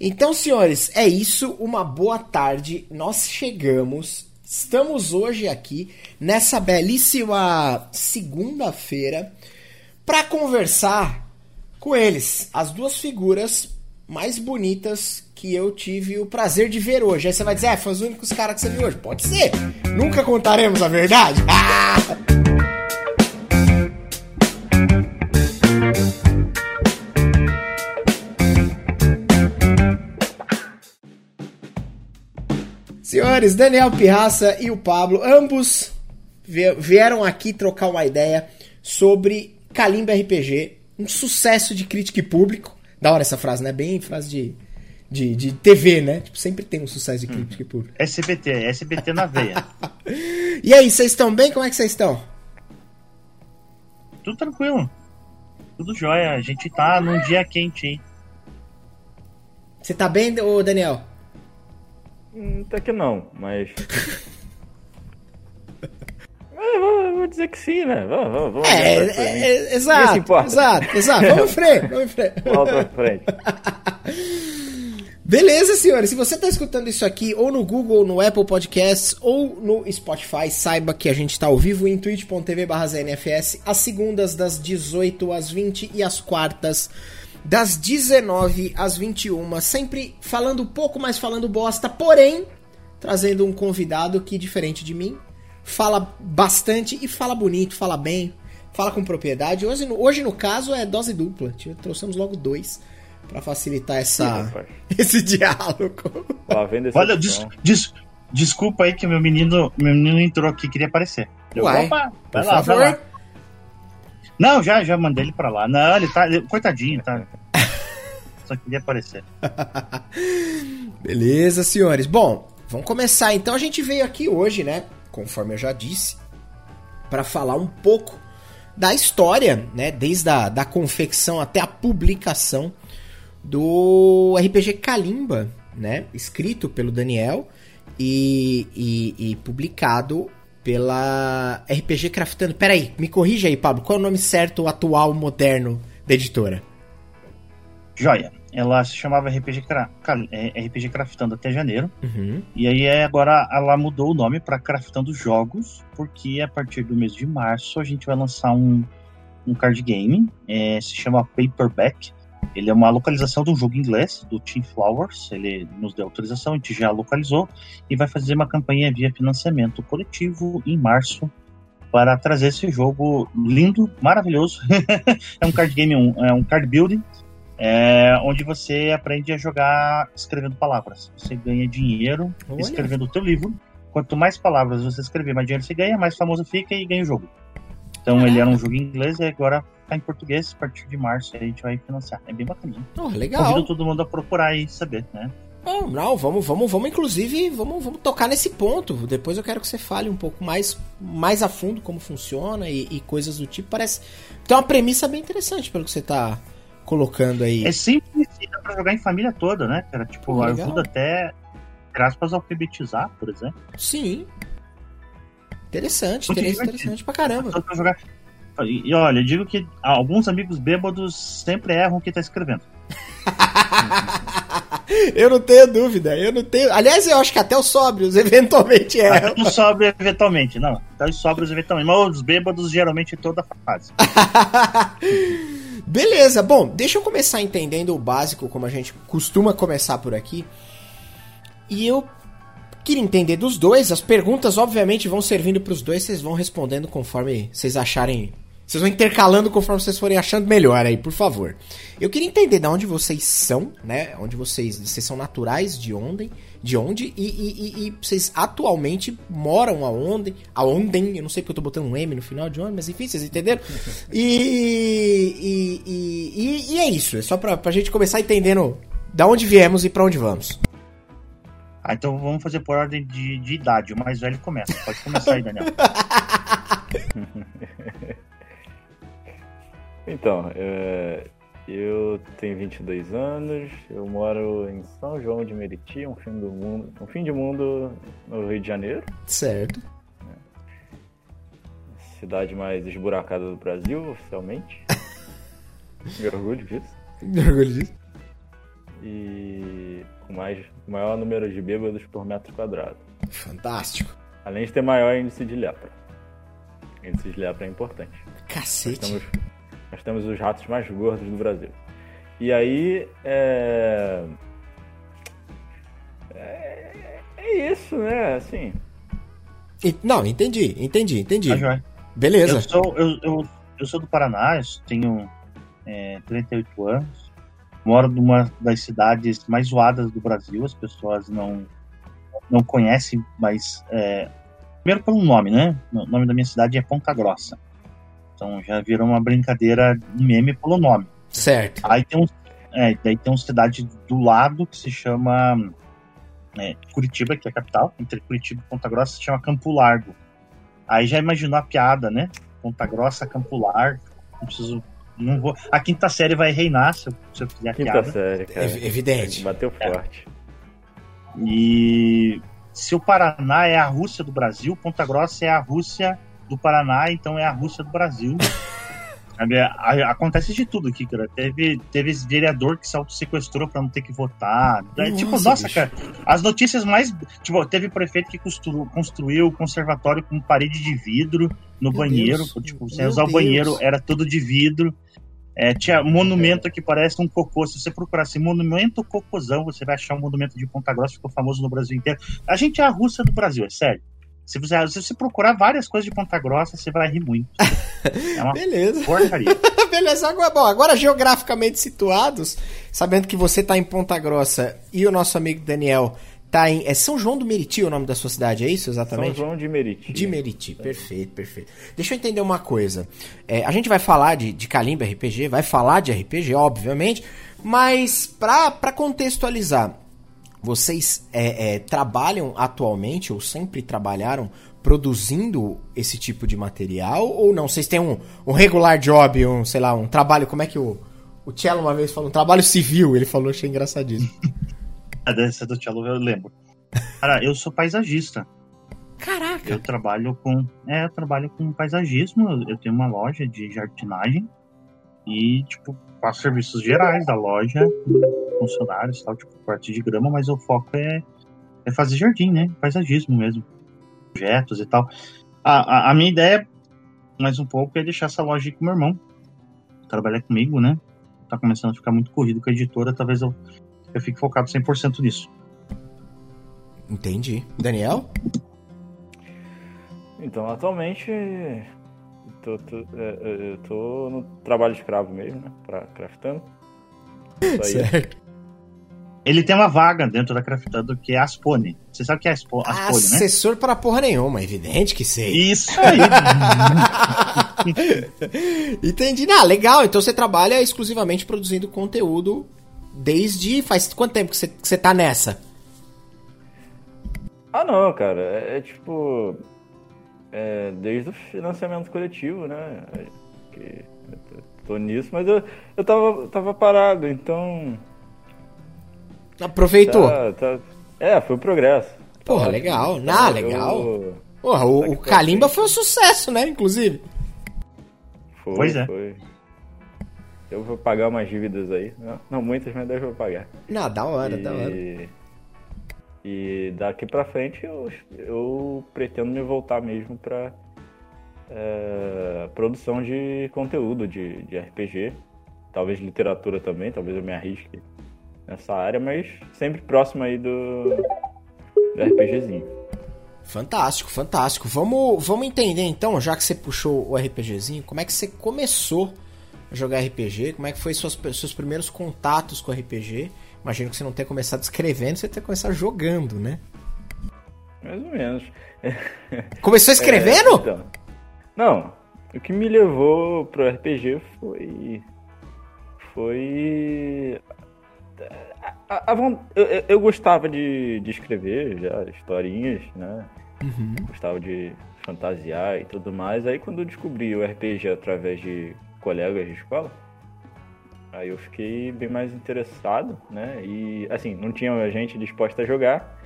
Então, senhores, é isso. Uma boa tarde. Nós chegamos. Estamos hoje aqui nessa belíssima segunda-feira para conversar com eles, as duas figuras mais bonitas que eu tive o prazer de ver hoje. Aí você vai dizer, é, foi os únicos caras que você viu hoje. Pode ser. Nunca contaremos a verdade. Ah! Senhores, Daniel Pirraça e o Pablo, ambos vieram aqui trocar uma ideia sobre Kalimba RPG, um sucesso de crítica e público. Da hora essa frase, né? Bem frase de, de, de TV, né? Tipo, sempre tem um sucesso de crítica hum. e público. SBT, SBT na veia. e aí, vocês estão bem? Como é que vocês estão? Tudo tranquilo. Tudo jóia. A gente tá num dia quente, hein? Você tá bem, ô Daniel? Hum, até que não, mas. é, vou, vou, dizer que sim, né? Vamos, vamos, vamos é, é, é, exato, exato, exato. Vamos em frente, vamos em frente. Vamos pra frente. Beleza, senhores. Se você está escutando isso aqui ou no Google, no Apple Podcasts ou no Spotify, saiba que a gente está ao vivo em twitch.tv ZNFS às segundas das 18 às 20 e às quartas das 19 às 21, sempre falando pouco, mas falando bosta, porém trazendo um convidado que, diferente de mim, fala bastante e fala bonito, fala bem, fala com propriedade. Hoje, hoje no caso, é dose dupla. Trouxemos logo dois para facilitar essa, esse diálogo. Olha, des, des, desculpa aí que meu menino, meu menino entrou aqui queria aparecer. Uai, Opa, vai lá, favor. vai lá. Não, já, já mandei ele pra lá. Não, ele tá. Ele, coitadinho, tá. Só queria aparecer. Beleza, senhores. Bom, vamos começar. Então a gente veio aqui hoje, né? Conforme eu já disse, para falar um pouco da história, né? Desde a da confecção até a publicação do RPG Kalimba, né? Escrito pelo Daniel e, e, e publicado pela RPG Craftando. Peraí, me corrija aí, Pablo. Qual é o nome certo, atual, moderno da editora? Joia. Ela se chamava RPG, Cra é, RPG Craftando até janeiro. Uhum. E aí é, agora ela mudou o nome para Craftando Jogos, porque a partir do mês de março a gente vai lançar um, um card game. É, se chama Paperback. Ele é uma localização do jogo inglês, do Team Flowers. Ele nos deu autorização, a gente já localizou e vai fazer uma campanha via financiamento coletivo em março para trazer esse jogo lindo, maravilhoso. é um card game, um, é um card building, é, onde você aprende a jogar escrevendo palavras. Você ganha dinheiro Olha. escrevendo o teu livro. Quanto mais palavras você escrever, mais dinheiro você ganha, mais famoso fica e ganha o jogo. Então ele era um jogo em inglês e agora tá em português. A partir de março a gente vai financiar. É bem bacana. Oh, legal. Convido todo mundo a procurar e saber, né? Não, não, vamos, vamos, vamos, inclusive, vamos, vamos tocar nesse ponto. Depois eu quero que você fale um pouco mais, mais a fundo como funciona e, e coisas do tipo. Parece tem uma premissa bem interessante pelo que você tá colocando aí. É simples e dá pra jogar em família toda, né, cara? Tipo, Legal. ajuda até, aspas, alfabetizar, por exemplo. Sim. Interessante, interessante, interessante pra caramba. Jogar e, olha, eu digo que alguns amigos bêbados sempre erram o que tá escrevendo. eu não tenho dúvida, eu não tenho. Aliás, eu acho que até os sóbrios eventualmente erram. Até os sóbrios eventualmente, não. Até os sóbrios eventualmente, mas os bêbados geralmente toda fase. Beleza, bom, deixa eu começar entendendo o básico, como a gente costuma começar por aqui. E eu queria entender dos dois. As perguntas, obviamente, vão servindo para os dois. Vocês vão respondendo conforme vocês acharem vocês vão intercalando conforme vocês forem achando melhor aí, por favor. Eu queria entender de onde vocês são, né? Onde vocês, vocês são naturais, de onde, de onde e, e, e, vocês atualmente moram aonde, aonde, eu não sei porque eu tô botando um M no final de onde, mas enfim, vocês entenderam? E, e, e, é isso, é só pra, pra gente começar entendendo da onde viemos e para onde vamos. Ah, então vamos fazer por ordem de, de idade. O mais velho começa. Pode começar aí, Daniel. Então, é, eu tenho 22 anos, eu moro em São João de Meriti, um fim do mundo, um fim de mundo no Rio de Janeiro. Certo. Cidade mais esburacada do Brasil, oficialmente. Me orgulho disso. Me orgulho disso. E mais, maior número de bêbados por metro quadrado. Fantástico. Além de ter maior índice de lepra. Índice de lepra é importante. Cacete. Nós temos, nós temos os ratos mais gordos do Brasil. E aí, é... é... É isso, né? Assim, E- Não, entendi, entendi, entendi. Tá. Beleza. Eu sou, eu, eu, eu sou do Paraná, tenho é, 38 anos, moro numa das cidades mais zoadas do Brasil, as pessoas não, não conhecem, mas é, primeiro pelo nome, né? O nome da minha cidade é Ponta Grossa. Então já virou uma brincadeira, um meme pelo nome. Certo. Aí tem um, é, daí tem uma cidade do lado que se chama é, Curitiba, que é a capital, entre Curitiba e Ponta Grossa, se chama Campo Largo. Aí já imaginou a piada, né? Ponta Grossa, Campo Largo. Não preciso. Não vou. A quinta série vai reinar se eu, se eu fizer a quinta piada. série, cara. Ev- evidente. Bateu forte. E se o Paraná é a Rússia do Brasil, Ponta Grossa é a Rússia do Paraná, então é a Rússia do Brasil. Acontece de tudo aqui, cara. Teve, teve vereador que se autossequestrou pra não ter que votar. É, tipo, Nossa, nossa, bicho. cara. As notícias mais. Tipo, teve prefeito que constru- construiu o conservatório com parede de vidro no Meu banheiro. Deus, tipo, sem meu usar o Deus. banheiro, era tudo de vidro. É, tinha monumento que parece um cocô. Se você procurar assim, monumento cocôzão, você vai achar um monumento de Ponta Grossa, ficou famoso no Brasil inteiro. A gente é a Rússia do Brasil, é sério. Se você, se você procurar várias coisas de Ponta Grossa, você vai rir muito. É uma Beleza. porcaria. Beleza, agora, bom, agora geograficamente situados, sabendo que você tá em Ponta Grossa e o nosso amigo Daniel tá em. É São João do Meriti o nome da sua cidade, é isso São exatamente? João de Meriti. De Meriti, perfeito, perfeito. Deixa eu entender uma coisa. É, a gente vai falar de, de Kalimba RPG, vai falar de RPG, obviamente, mas pra contextualizar, vocês é, é, trabalham atualmente ou sempre trabalharam produzindo esse tipo de material ou não? Vocês têm um, um regular job, um, sei lá, um trabalho, como é que o, o Cello uma vez falou? Um trabalho civil, ele falou, achei engraçadíssimo. A dança do Tchelo eu lembro. Cara, eu sou paisagista. Caraca! Eu trabalho com. É, eu trabalho com paisagismo. Eu tenho uma loja de jardinagem. E, tipo, faço serviços gerais da loja, funcionários e tal, tipo, parte de grama, mas o foco é, é fazer jardim, né? Paisagismo mesmo. Projetos e tal. A, a, a minha ideia, mais um pouco, é deixar essa loja aí com meu irmão. Trabalhar comigo, né? Tá começando a ficar muito corrido com a editora, talvez eu, eu fique focado 100% nisso. Entendi. Daniel? Então, atualmente, tô, tô, é, é, eu tô no trabalho escravo mesmo, né? Pra, craftando. Isso aí. Certo. Ele tem uma vaga dentro da Craftando que é Aspone. Você sabe o que é Aspo, Aspone, né? Assessor para porra nenhuma, evidente que sei. Isso aí. Entendi. Ah, legal. Então você trabalha exclusivamente produzindo conteúdo desde. Faz quanto tempo que você, que você tá nessa? Ah, não, cara. É, é tipo. É, desde o financiamento coletivo, né? é, Que eu tô- nisso, mas eu, eu tava, tava parado, então. Aproveitou. Tá, tá- é, foi o progresso. Porra, Tá legal. Ah, Eu- legal. Porra, o, Daqui o pra Kalimba foi um sucesso, né? Inclusive. Foi, Pois é. foi. Eu vou pagar umas dívidas aí. Não, não muitas, mas eu vou pagar. Não, da hora, da hora. E, daqui pra frente eu, eu pretendo me voltar mesmo pra é, produção de conteúdo de, de RPG. Talvez literatura também, talvez eu me arrisque nessa área, mas sempre próximo aí do, do RPGzinho. Fantástico, fantástico. Vamos, vamos entender então, já que você puxou o RPGzinho, como é que você começou a jogar RPG? Como é que foi seus, seus primeiros contatos com RPG? Imagino que você não tenha começado escrevendo, você tenha começado jogando, né? Mais ou menos. Começou escrevendo? É, então. não, o que me levou pro RPG foi. Foi. A, a eu, eu- eu gostava de, de escrever já historinhas, né? Uhum. Gostava de fantasiar e tudo mais. Aí quando eu descobri o RPG através de colegas de escola, aí eu fiquei bem mais interessado, né? E assim, não tinha gente disposta a jogar,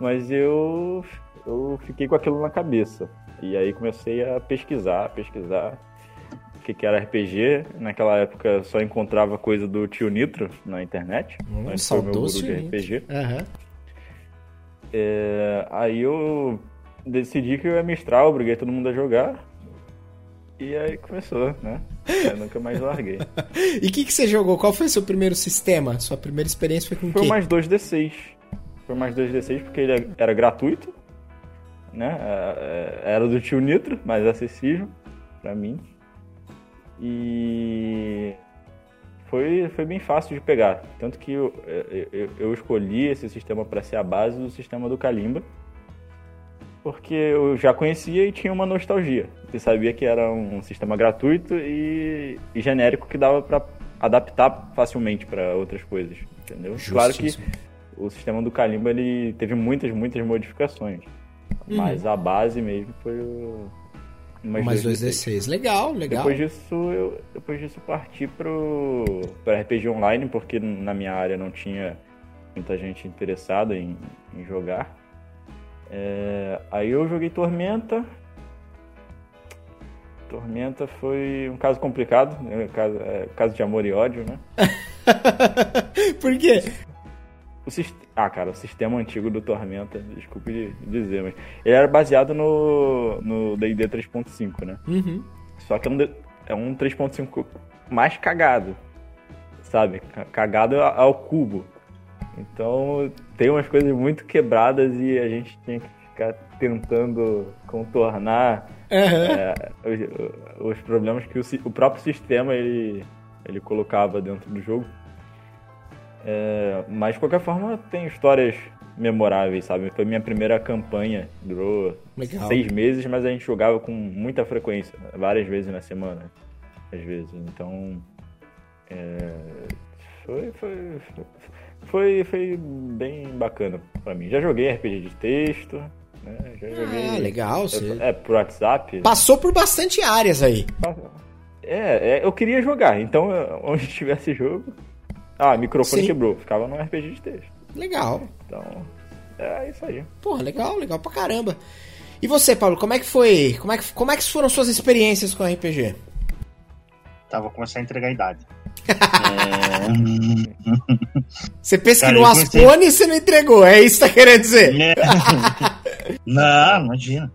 mas eu, eu fiquei com aquilo na cabeça. E aí comecei a pesquisar, pesquisar. que, que era RPG. Naquela época só encontrava coisa do tio Nitro na internet. Hum, esse foi o meu guru de RPG. Aham. É, aí eu decidi que eu ia mestrar, obriguei todo mundo a jogar. E aí começou, né? Eu nunca mais larguei. E o que, que você jogou? Qual foi o seu primeiro sistema? Sua primeira experiência foi com o Foi quê? mais 2D6. Foi mais 2D6 porque ele era gratuito, né? É, é, Era do tio Nitro, mais acessível pra mim. E foi, foi bem fácil de pegar. Tanto que eu, eu, eu escolhi esse sistema para ser a base do sistema do Kalimba. Porque eu já conhecia e tinha uma nostalgia. E sabia que era um sistema gratuito e, e genérico que dava para adaptar facilmente para outras coisas, entendeu? Claro que Justíssimo. o sistema do Kalimba ele teve muitas, muitas modificações. Mas a base mesmo foi o. umas Mais 2D6. 2D6. Legal, legal. Depois disso, eu depois disso eu parti pro, pro RPG online, porque na minha área não tinha muita gente interessada em, em jogar. É, aí eu joguei Tormenta. Tormenta foi um caso complicado, né? caso, é, caso de amor e ódio, né? Por quê? O sist... Ah, cara, o sistema antigo do Tormenta, desculpe de dizer, mas ele era baseado no no D&D 3.5, né? Uhum. Só que é um, é um 3.5 mais cagado, sabe? Ca- Cagado ao cubo. Então tem umas coisas muito quebradas e a gente tinha que ficar tentando contornar Aham. é, os, os problemas que o, o próprio sistema ele, ele colocava dentro do jogo. É, mas de qualquer forma tem histórias memoráveis, sabe? Foi minha primeira campanha, durou Legal. seis meses, mas a gente jogava com muita frequência, várias vezes na semana, às vezes. Então é, foi, foi, foi, foi bem bacana pra mim. Já joguei RPG de texto, né? Já joguei. Ah, legal. Você É, por WhatsApp. passou por bastante áreas aí. É, é, eu queria jogar, então onde tivesse jogo. Ah, microfone Sim. quebrou, ficava no RPG de texto. Legal. Então, é isso aí. Porra, legal, legal pra caramba. E você, Paulo, como é que foi? Como é que, como é que foram suas experiências com RPG? Tá, vou começar a entregar a idade. É, Você pensa Cara, que no Aspone você não entregou, é isso que tá querendo dizer? É. Não, imagina.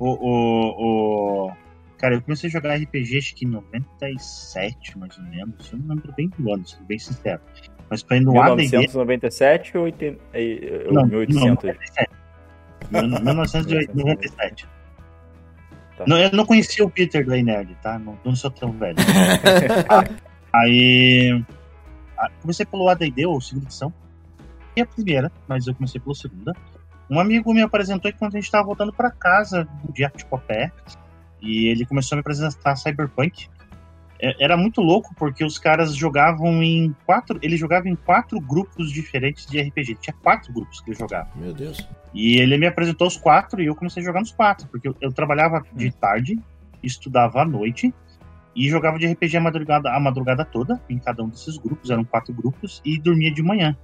O, o, o- Cara, eu comecei a jogar RPG acho que em 97, mais ou menos. Eu não lembro bem do ano, sendo bem sincero. Mas foi no ADD. 1997 ou 80, eh, ou Não, 1800? 97. 1997. Tá. Não, eu não conhecia o Peter do Nerd, tá? Não, não sou tão velho. Aí. Comecei pelo ADD, ou segunda edição. E a primeira, mas eu comecei pela segunda. Um amigo me apresentou que quando a gente tava voltando pra casa de Articopé, e ele começou a me apresentar Cyberpunk. É- Era muito louco porque os caras jogavam em quatro. Ele jogava em quatro grupos diferentes de RPG. Tinha quatro grupos que ele jogava. Meu Deus. E ele me apresentou os quatro e eu comecei a jogar nos quatro, porque eu, eu trabalhava de tarde, estudava à noite e jogava de RPG a madrugada, a madrugada toda, em cada um desses grupos, eram quatro grupos, e dormia de manhã.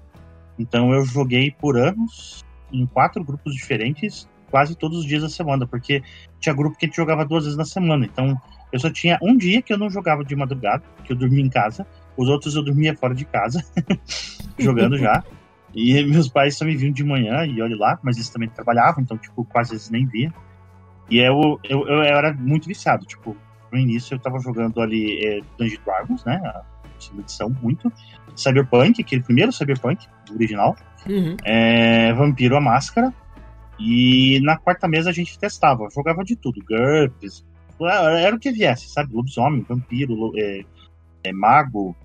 Então eu joguei por anos em quatro grupos diferentes, quase todos os dias da semana, porque tinha grupo que a gente jogava duas vezes na semana. Então eu só tinha um dia que eu não jogava de madrugada, que eu dormia em casa, os outros eu dormia fora de casa, jogando já. E meus pais só me viam de manhã, e olha lá, mas eles também trabalhavam, então, tipo, quase eles nem via. E eu, eu, eu era muito viciado, tipo, no início eu tava jogando ali é, Dungeons Dragons, né, a segunda edição, muito. Cyberpunk, aquele primeiro Cyberpunk, original. Uhum. É, Vampiro a Máscara. E na quarta mesa a gente testava, jogava de tudo, GURPS, era o que viesse, sabe? Lobisomem, vampiro, é, é, mago.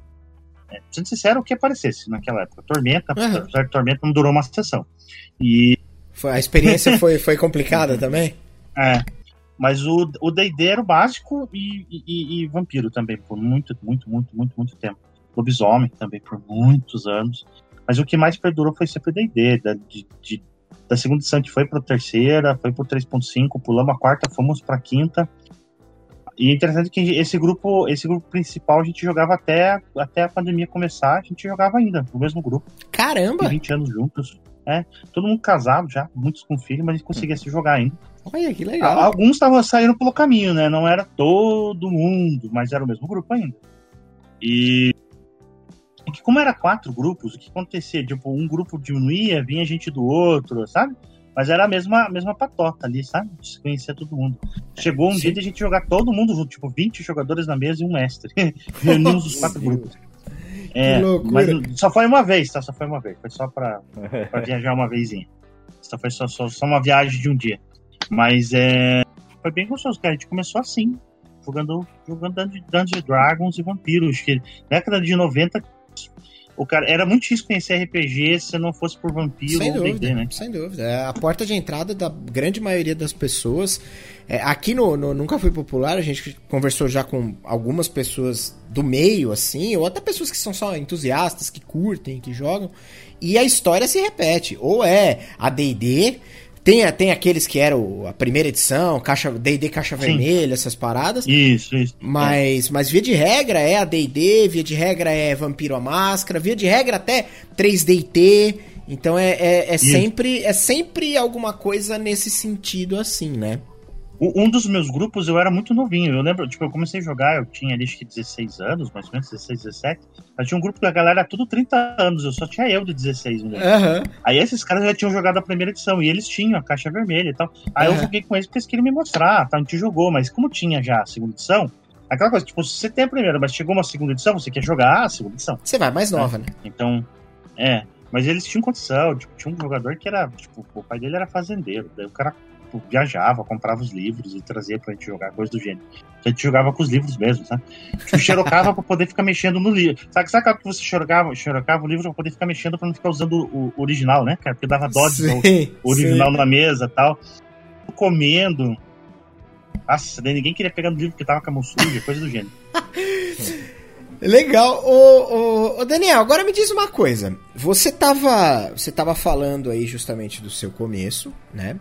É, sendo sincero, o que aparecesse naquela época. Tormenta, apesar de Tormenta não durou uma sessão. E, Foi, a experiência foi, foi complicada também? é, mas o o D&D era o básico e, e- e vampiro também, por muito, muito, muito, muito, muito tempo. Lobisomem também, por muitos anos. Mas o que mais perdurou foi sempre o D&D, da, de, de- da segunda edição a gente foi pra terceira, foi pro 3.5, pulamos a quarta, fomos pra quinta. E é interessante que esse grupo, esse grupo principal a gente jogava até, até a pandemia começar, a gente jogava ainda, no mesmo grupo, Caramba! 20 anos juntos. É, todo mundo casado já, muitos com filho, mas a gente conseguia se jogar ainda. Olha, que legal. Alguns estavam saindo pelo caminho, né? Não era todo mundo, mas era o mesmo grupo ainda. E que como era quatro grupos, o que acontecia? Tipo, um grupo diminuía, vinha gente do outro, sabe? Mas era a mesma, a mesma patota ali, sabe? Se conhecia todo mundo. Chegou um Sim. dia de a gente jogar todo mundo junto, tipo, 20 jogadores na mesa e um mestre. Reunimos os quatro grupos. É, mas só foi uma vez, tá? Só foi uma vez. Foi só pra, pra viajar uma vezinha. Só foi só, só, só, uma viagem de um dia. Mas é. Foi bem gostoso, cara. A gente começou assim, jogando, jogando Dungeons Dragons e Vampiros. Que década de 90 o cara era muito difícil conhecer RPG se não fosse por vampiro sem ou dúvida, né? Sem dúvida. É a porta de entrada da grande maioria das pessoas. É, aqui no, no, Nunca Foi Popular, a gente conversou já com algumas pessoas do meio, assim, ou até pessoas que são só entusiastas, que curtem, que jogam. E a história se repete. Ou é a DD tem, tem aqueles que eram a primeira edição, caixa D&D caixa Sim. vermelha, essas paradas. Isso, isso. Mas, é. mas via de regra é a D&D, via de regra é Vampiro a Máscara, via de regra até 3D&T. Então é, é, é sempre, é sempre alguma coisa nesse sentido assim, né? Um dos meus grupos eu era muito novinho. Eu lembro, tipo, eu comecei a jogar, eu tinha ali acho que 16 anos, mais ou menos, 16, 17. Mas tinha um grupo da galera tudo 30 anos, eu só tinha eu de 16, né? Uhum. Aí esses caras já tinham jogado a primeira edição e eles tinham a caixa vermelha e tal. Aí uhum. eu joguei com eles porque eles queriam me mostrar, tá? A gente jogou, mas como tinha já a segunda edição, aquela coisa, tipo, você tem a primeira, mas chegou uma segunda edição, você quer jogar a segunda edição. Você vai mais nova, é. né? Então, é. Mas eles tinham condição, tipo, tinha um jogador que era, tipo, o pai dele era fazendeiro, daí o cara tipo, viajava, comprava os livros e trazia pra gente jogar, coisa do gênero. A gente jogava com os livros mesmo, sabe? Tipo, xerocava pra poder ficar mexendo no livro. Sabe, sabe que você xerocava, xerocava o livro pra poder ficar mexendo pra não ficar usando o, o original, né, cara? Porque dava dó de o original sim. na mesa e tal. Comendo. Nossa, ninguém queria pegar no livro porque tava com a mão suja, coisa do gênero. Legal. Ô, ô, ô, Daniel, agora me diz uma coisa. Você tava, você tava falando aí justamente do seu começo, né?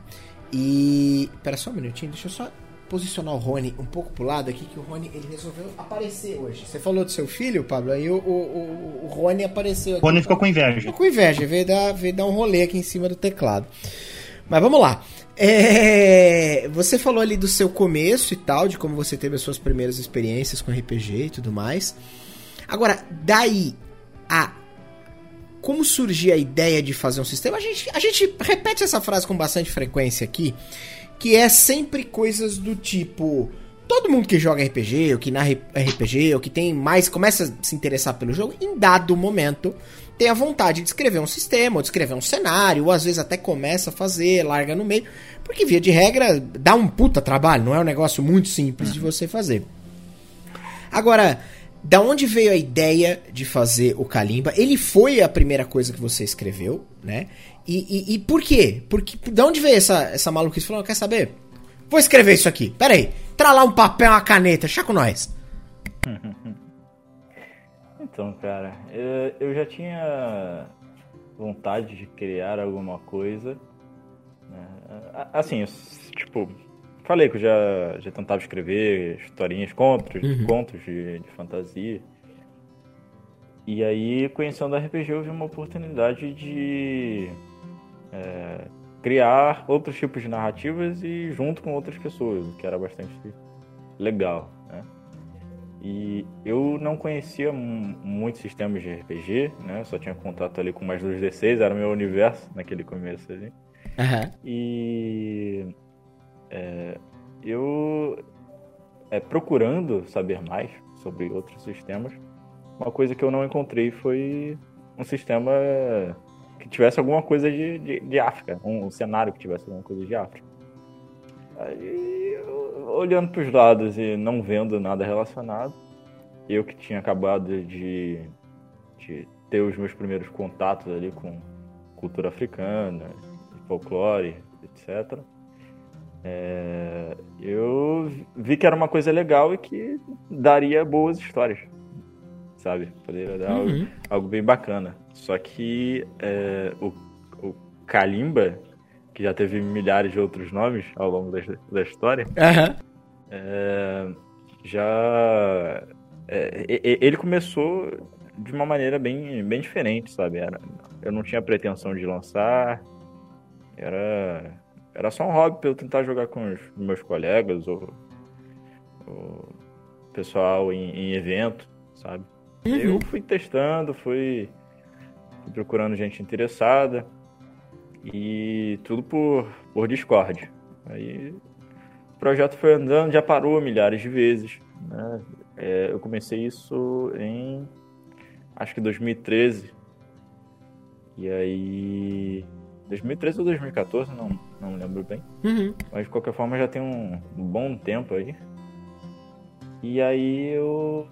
E. Pera só um minutinho, deixa eu só posicionar o Rony um pouco pro lado aqui, que o Rony ele resolveu aparecer hoje. Você falou do seu filho, Pablo, aí o, o, o, o Rony apareceu aqui. O Rony ficou com inveja. Ficou com inveja, veio dar, veio dar um rolê aqui em cima do teclado. Mas vamos lá. É, você falou ali do seu começo e tal, de como você teve as suas primeiras experiências com RPG e tudo mais. Agora, daí a como surgiu a ideia de fazer um sistema? A gente, a gente repete essa frase com bastante frequência aqui, que é sempre coisas do tipo. Todo mundo que joga RPG, ou que narra RPG, ou que tem mais. começa a se interessar pelo jogo, em dado momento, tem a vontade de escrever um sistema, ou de escrever um cenário, ou às vezes até começa a fazer, larga no meio. Porque, via de regra, dá um puta trabalho, não é um negócio muito simples de você fazer. Agora, da onde veio a ideia de fazer o Kalimba? Ele foi a primeira coisa que você escreveu, né? E, e, e por quê? Porque, da onde veio essa, essa maluquice? Falou, quer saber? Vou escrever isso aqui. Pera aí. Tra lá um papel, uma caneta. Chá com nós. Então, cara, eu já tinha vontade de criar alguma coisa. Né? Assim, tipo, falei que eu já, já tentava escrever historinhas, contos, uhum. contos de, de, fantasia. E aí, conhecendo a RPG, eu vi uma oportunidade de é, criar outros tipos de narrativas e junto com outras pessoas, o que era bastante legal. Né? E eu não conhecia muitos sistemas de RPG, né? Só tinha contato ali com mais dos D6, era o meu universo naquele começo ali. Uhum. E é, eu, é, procurando saber mais sobre outros sistemas, uma coisa que eu não encontrei foi um sistema que tivesse alguma coisa de, de, de África, um, um, cenário que tivesse alguma coisa de África. Aí, eu, olhando para os lados e não vendo nada relacionado, eu que tinha acabado de, de ter os meus primeiros contatos ali com cultura africana, folclore, etc é, eu vi que era uma coisa legal e que daria boas histórias, sabe? Poderia dar uhum. algo, algo, bem bacana. Só que é, o, o Kalimba, que já teve milhares de outros nomes ao longo da, da história, uhum. é, já. É, ele começou de uma maneira bem, bem diferente, sabe? Era, eu não tinha pretensão de lançar, era era só um hobby para eu tentar jogar com os meus colegas ou, ou pessoal em, em, evento, sabe? Uhum. Eu fui testando, fui, fui, procurando gente interessada e tudo por, por Discord. Aí o projeto foi andando, já parou milhares de vezes. Né? É, eu comecei isso em acho que 2013. E aí 2013 ou 2014, não, não lembro bem. Uhum. Mas de qualquer forma já tem um, bom tempo aí. E aí eu.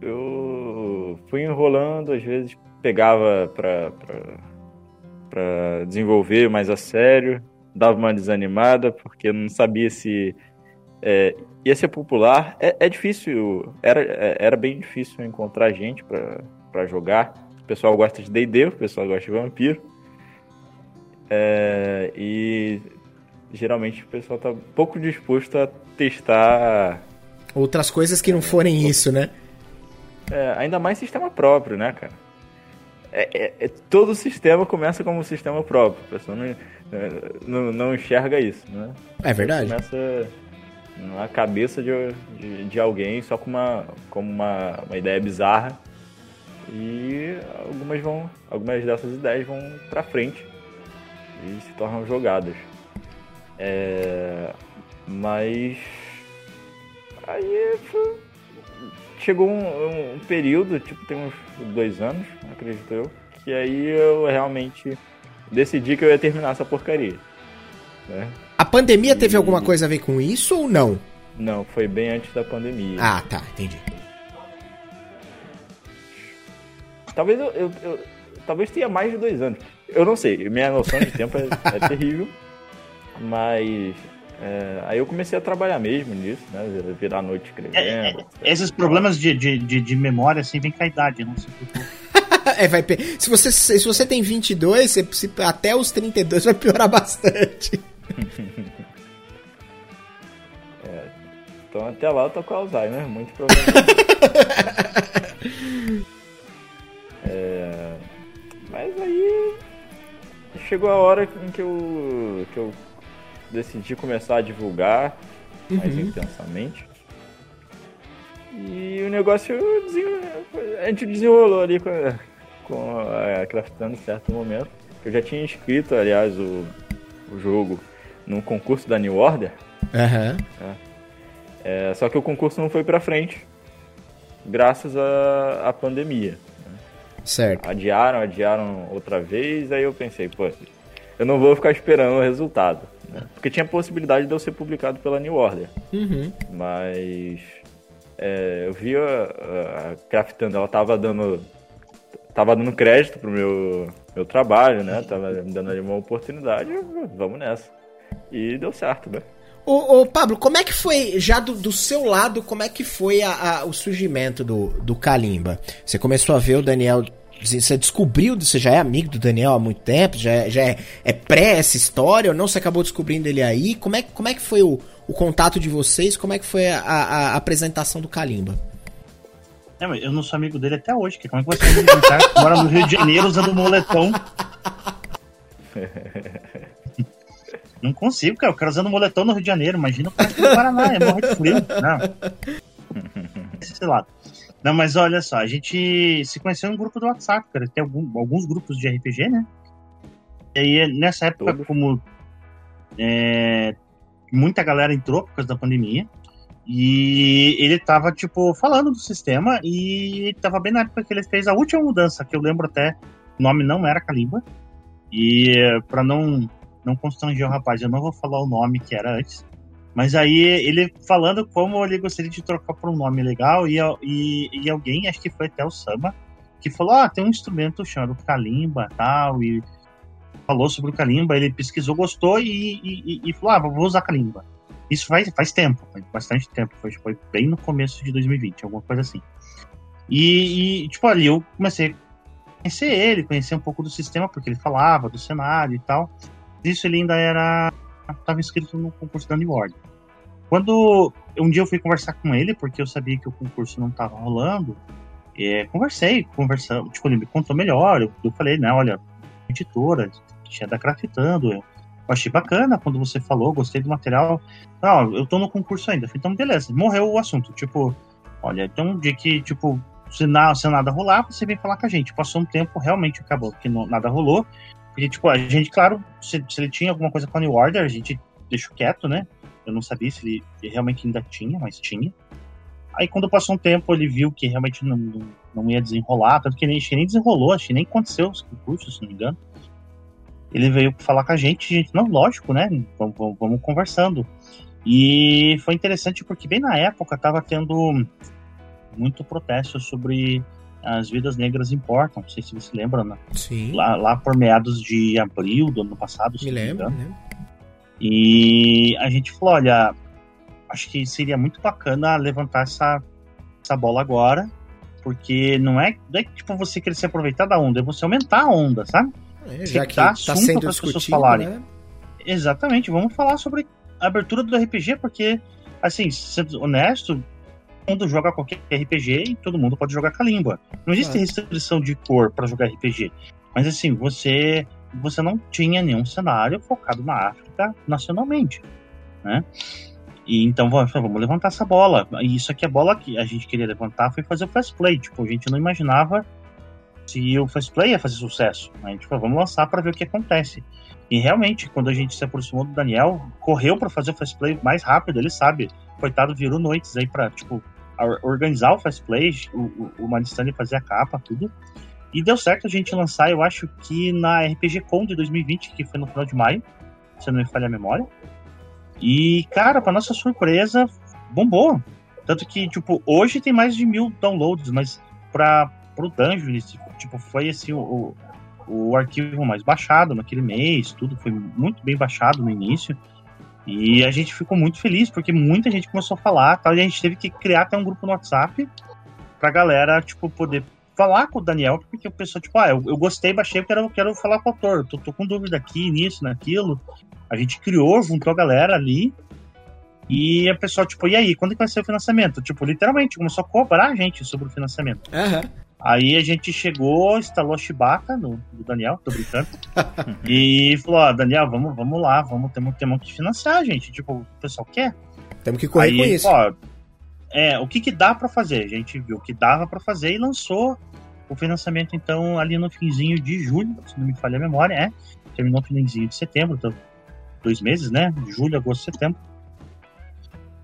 Eu fui enrolando, às vezes pegava pra, pra, pra desenvolver mais a sério, dava uma desanimada, porque não sabia se é, ia ser popular. É, é difícil, era, era bem difícil encontrar gente para jogar. O pessoal gosta de D&D, o pessoal gosta de vampiro. É, e geralmente o pessoal tá pouco disposto a testar outras coisas que não forem isso, né? É, ainda mais sistema próprio, né, cara? É, é, é todo sistema começa como um sistema próprio. A pessoa não, é, não, não enxerga isso, né? É verdade. Começa na cabeça de, de, de, alguém só com uma, como uma, uma ideia bizarra e algumas vão algumas dessas ideias vão para frente e se tornam jogadas. É, mas aí chegou um, um, período, tipo, tem uns dois anos, acredito eu, que aí eu realmente decidi que eu ia terminar essa porcaria. Né? A pandemia teve alguma coisa a ver com isso ou não? Não, foi bem antes da pandemia. Ah, tá, entendi. Talvez eu, eu, eu talvez tenha mais de dois anos. Eu não sei, minha noção de tempo é, é terrível, mas é, aí eu comecei a trabalhar mesmo nisso, né? Virar a noite escrevendo. É, é, esses problemas de, de, de, de, memória, assim, vem com a idade, não sei é, vai, se, você, se você tem 22, você, se, até os 32 vai piorar bastante. é, então até lá eu tô com Alzheimer, muito provavelmente. chegou a hora em que eu, que eu decidi começar a divulgar mais uhum. intensamente. E o negócio a gente desenrolou ali com, com a Craftando em certo momento. Eu já tinha inscrito, aliás, o, o jogo num concurso da New Order. Uhum. É, só que o concurso não foi pra frente, graças à pandemia. Certo. Adiaram, adiaram outra vez, aí eu pensei, pô, eu não vou ficar esperando o resultado. Né? Porque tinha a possibilidade de eu ser publicado pela New Order. Uhum. Mas é, eu vi a, a Craftando, ela tava dando. Tava dando crédito pro meu, meu trabalho, né? Tava me dando ali uma oportunidade, vamos nessa. E deu certo, né? Ô, ô, Pablo, como é que foi, já do, do seu lado, como é que foi a, a, o surgimento do, do Kalimba? Você começou a ver o Daniel você descobriu, você já é amigo do Daniel há muito tempo, já, é, já é, é pré essa história, ou não você acabou descobrindo ele aí? Como é, como é que foi o, o contato de vocês? Como é que foi a, a, a apresentação do Kalimba? É, eu não sou amigo dele até hoje, que como é que você vai cara que mora no Rio de Janeiro usando moletom? Não consigo, cara. Eu quero usando moletom no Rio de Janeiro. Imagina o cara aqui no Paraná, é morrer de frio. Não. Sei lá. Não, mas olha só, a gente se conheceu em um grupo do WhatsApp, cara. Tem algum, alguns grupos de RPG, né? E aí, nessa época, Todo. como é, muita galera entrou por causa da pandemia, e ele tava, tipo, falando do sistema, e tava bem na época que ele fez a última mudança, que eu lembro até, o nome não era Kalimba, e para não, não constranger o rapaz, eu não vou falar o nome que era antes, mas aí ele falando como ele gostaria de trocar por um nome legal e, e, e alguém, acho que foi até o Samba, que falou, ah, tem um instrumento chamado Kalimba tal, e falou sobre o Kalimba, ele pesquisou, gostou e, e, e falou, ah, vou usar Kalimba. Isso faz, faz tempo, faz bastante tempo, foi, foi bem no começo de 2020, alguma coisa assim. E, e, tipo, ali eu comecei a conhecer ele, conhecer um pouco do sistema, porque ele falava do cenário e tal. Isso ele ainda era estava inscrito no concurso da New Order. Quando um dia eu fui conversar com ele, porque eu sabia que o concurso não estava rolando, é, conversei, conversamos, tipo, ele me contou melhor, eu, eu falei, né, olha, editora, tinha da Craftando, eu, achei bacana quando você falou, gostei do material. Não, eu tô no concurso ainda. Então, beleza, morreu o assunto. Tipo, olha, então um dia que, tipo, se, na, se nada rolar, você vem falar com a gente. Passou um tempo, realmente acabou, que não, nada rolou. Porque, tipo, a gente, claro, se, se, ele tinha alguma coisa com a New Order, a gente deixou quieto, né? Eu não sabia se ele, ele realmente ainda tinha, mas tinha. Aí quando passou um tempo, ele viu que realmente não, não, não ia desenrolar, tanto que nem, nem desenrolou, acho que nem aconteceu os concursos, se não me engano. Ele veio falar com a gente, gente, não, lógico, né? Vamos, vamos, vamos conversando. E foi interessante porque bem na época tava tendo muito protesto sobre as vidas negras importam. Não sei se você lembra, né? Sim. Lá, lá por meados de abril do ano passado. Me lembro, me lembro. E a gente falou, olha, acho que seria muito bacana levantar essa, essa bola agora, porque não é, não é tipo você querer se aproveitar da onda, é você aumentar a onda, sabe? É, já que tá sendo para as pessoas falarem. Né? Exatamente, vamos falar sobre a abertura do RPG, porque, assim, sendo honesto, todo mundo joga qualquer RPG e todo mundo pode jogar Kalimba. Não existe ah. restrição de cor para jogar RPG. Mas assim, você você não tinha nenhum cenário focado na África nacionalmente, né? E então vamos, vamos levantar essa bola. E isso aqui, a bola que a gente queria levantar foi fazer o fast play. Tipo, a gente não imaginava se o fast play ia fazer sucesso. A gente falou, vamos lançar para ver o que acontece. E realmente, quando a gente se aproximou do Daniel, correu para fazer o fast play mais rápido, ele sabe. Coitado, virou noites aí para tipo, organizar o fast play, o, o, o Manistani fazer a capa, tudo. E deu certo a gente lançar, eu acho que na RPG Con de 2020, que foi no final de maio, se não me falha a memória. E, cara, para nossa surpresa, bombou. Tanto que, tipo, hoje tem mais de mil downloads, mas para pro Dungeon, tipo, foi assim, o, o arquivo mais baixado naquele mês, tudo foi muito bem baixado no início. E a gente ficou muito feliz, porque muita gente começou a falar, tal, e a gente teve que criar até um grupo no WhatsApp pra galera, tipo, poder falar com o Daniel, porque o pessoal, tipo, ah, eu, eu gostei, baixei, eu quero, quero falar com o autor, tô, tô com dúvida aqui, nisso, naquilo. A gente criou, juntou a galera ali. E a pessoa, tipo, e aí, quando que vai ser o financiamento? Tipo, literalmente, começou a cobrar a gente sobre o financiamento. Uhum. Aí a gente chegou, instalou a Chewbacca no, no Daniel, tô brincando. e falou, ó, Daniel, vamos, vamos lá, vamos, temos, temos que financiar, gente. Tipo, o pessoal quer. Temos que correr aí, com isso. Ó, é, o que que dá para fazer? A gente viu o que dava para fazer e lançou o financiamento, então, ali no finzinho de julho, se não me falha a memória, é. Terminou no finzinho de setembro, então dois meses, né? Julho, agosto, setembro.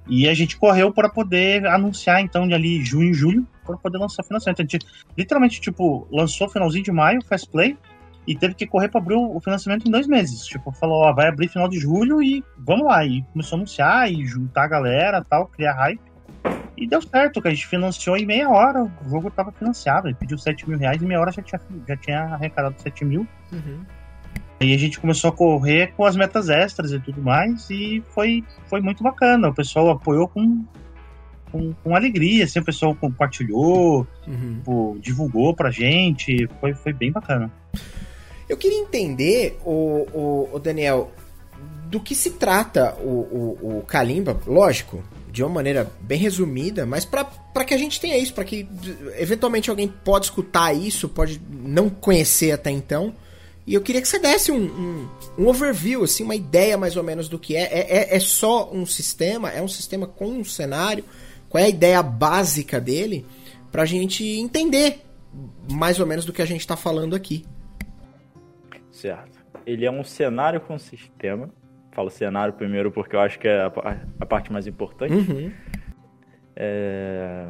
E a gente correu para poder anunciar, então, de ali junho julho, para poder lançar o financiamento. A gente literalmente, tipo, lançou finalzinho de maio, Fast Play, e teve que correr para abrir o financiamento em dois meses. Tipo, falou, ó, vai abrir final de julho e vamos lá. E começou a anunciar e juntar a galera tal, criar hype. E deu certo, que a gente financiou em meia hora, o jogo estava financiado. Ele pediu 7 mil reais e meia hora já tinha, já tinha arrecadado 7 mil. Uhum. Aí a gente começou a correr com as metas extras e tudo mais, e foi, foi muito bacana. O pessoal apoiou com, com, com alegria, assim, o pessoal compartilhou, uhum. pô, divulgou pra gente, foi, foi bem bacana. Eu queria entender, o, o, o Daniel, do que se trata o, o, o Kalimba, lógico, de uma maneira bem resumida, mas para que a gente tenha isso, para que eventualmente alguém pode escutar isso, pode não conhecer até então. E eu queria que você desse um, um, um, overview, assim, uma ideia mais ou menos do que é. é. É, é. só um sistema? É um sistema com um cenário? Qual é a ideia básica dele? Pra gente entender mais ou menos do que a gente tá falando aqui. Certo. Ele é um cenário com sistema. Falo cenário primeiro porque eu acho que é a, a parte mais importante. Uhum. É,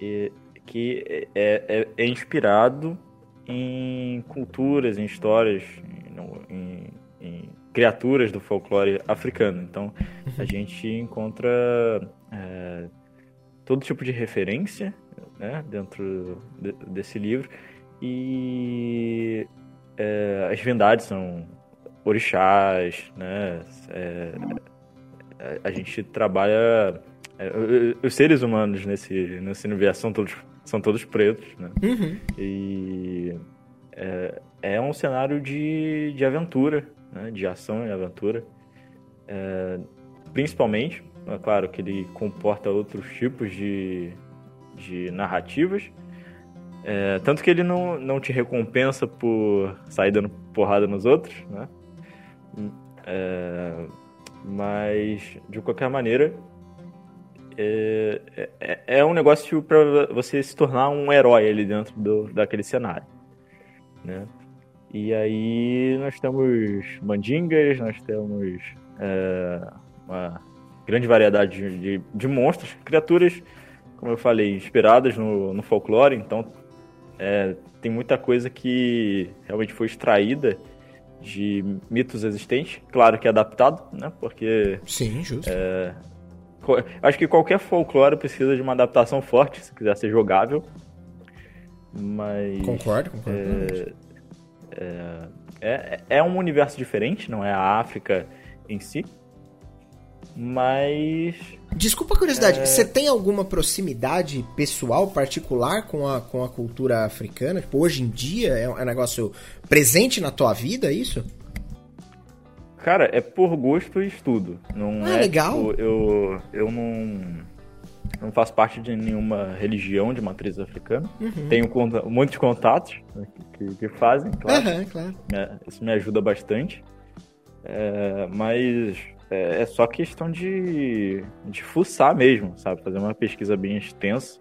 e, que é, é, é inspirado em culturas, em histórias, em, em criaturas do folclore africano. Então, a uhum. gente encontra é, todo tipo de referência né, dentro de, desse livro e é, as divindades são orixás, né? É, a gente trabalha é, os seres humanos nesse nesse universo são todos são todos pretos, né? Uhum. E é, é, um cenário de, de aventura, né? de ação e aventura. É, principalmente, é claro que ele comporta outros tipos de, de narrativas. É, tanto que ele não, não te recompensa por sair dando porrada nos outros, né? É, mas, de qualquer maneira, é, é, é um negócio para você se tornar um herói ali dentro do, daquele cenário. Né? E aí nós temos mandingas, nós temos é, uma grande variedade de, de, monstros, criaturas, como eu falei, inspiradas no, no folclore, então é, tem muita coisa que realmente foi extraída de mitos existentes, claro que é adaptado, né? Porque. Sim, justo. É, acho que qualquer folclore precisa de uma adaptação forte, se quiser ser jogável. Mas. Concordo, concordo. É, é, é, é um universo diferente, não é a África em si. Mas. Desculpa a curiosidade, é... você tem alguma proximidade pessoal particular com a, com a cultura africana? Tipo, hoje em dia é um, é um negócio presente na tua vida, é isso? Cara, é por gosto e estudo. Não ah, é, legal. Tipo, eu, eu não, não faço parte de nenhuma religião de matriz africana. Uhum. Tenho muitos contatos né, que, que fazem, claro. Uhum, claro. É, isso me ajuda bastante. É, mas é, é, só questão de, de fuçar mesmo, sabe? Fazer uma pesquisa bem extensa.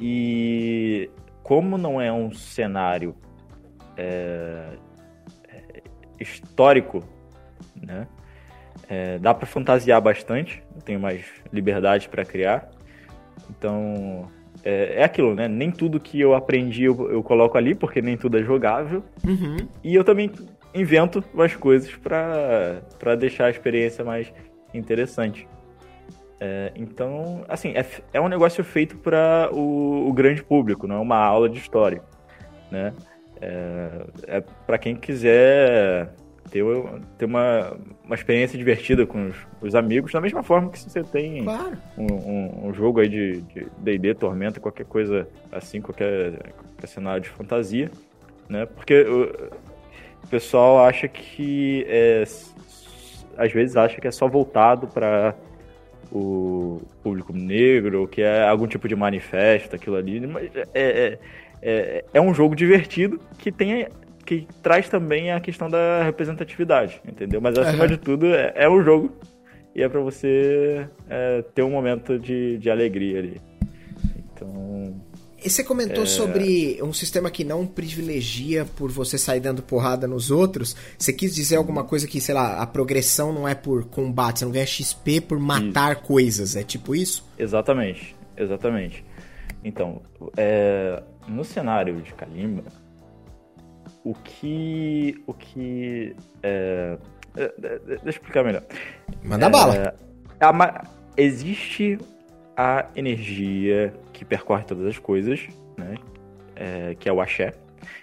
E como não é um cenário é, é histórico, né? É, dá para fantasiar bastante, eu tenho mais liberdade para criar. Então, é, é, aquilo, né? Nem tudo que eu aprendi eu, eu coloco ali, porque nem tudo é jogável. Uhum. E eu também invento umas coisas para deixar a experiência mais interessante. É, então, assim, é, é um negócio feito para o, o, grande público, não é uma aula de história, né? É, é para quem quiser ter, ter uma, uma experiência divertida com os, os amigos, da mesma forma que se você tem claro. um, um, um, jogo aí de D&D, Tormenta, qualquer coisa assim, qualquer, qualquer cenário de fantasia, né? Porque o pessoal acha que é, às vezes acha que é só voltado para o público negro, que é algum tipo de manifesto, aquilo ali, mas é, é, é, é um jogo divertido que tem que traz também a questão da representatividade, entendeu? Mas acima uhum. de tudo é, é um jogo e é para você é, ter um momento de, de alegria ali. Então e você comentou é... sobre um sistema que não privilegia por você sair dando porrada nos outros. Você quis dizer alguma coisa que, sei lá, a progressão não é por combate, você não ganha XP por matar coisas, é tipo isso? Exatamente, exatamente. Então, é, no cenário de Kalimba, o que. O que. É, é deixa eu explicar melhor. Manda é, bala. A, existe a energia que percorre todas as coisas, né? É, que é o axé.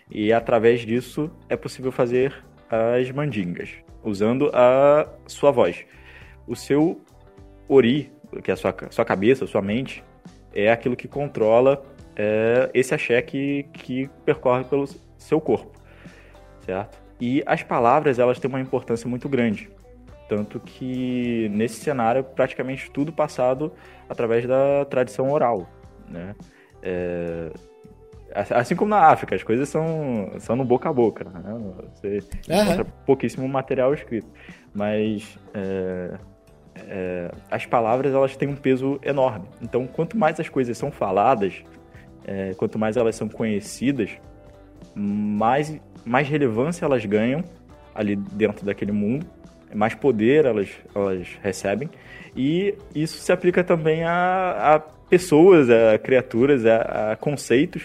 E através disso é possível fazer as mandingas, usando a sua voz. O seu ori, que é a sua, sua cabeça, sua mente, é aquilo que controla é, esse axé que, que percorre pelo seu corpo, certo? E as palavras, elas têm uma importância muito grande. Tanto que nesse cenário, praticamente tudo passado através da tradição oral, né? É, assim como na África, as coisas são, são no boca a boca, né? Você uhum. encontra pouquíssimo material escrito, mas é, é, as palavras elas têm um peso enorme. Então, quanto mais as coisas são faladas, é, quanto mais elas são conhecidas, mais, mais relevância elas ganham ali dentro daquele mundo, mais poder elas, elas recebem e isso se aplica também a, a pessoas, a criaturas, a, a conceitos.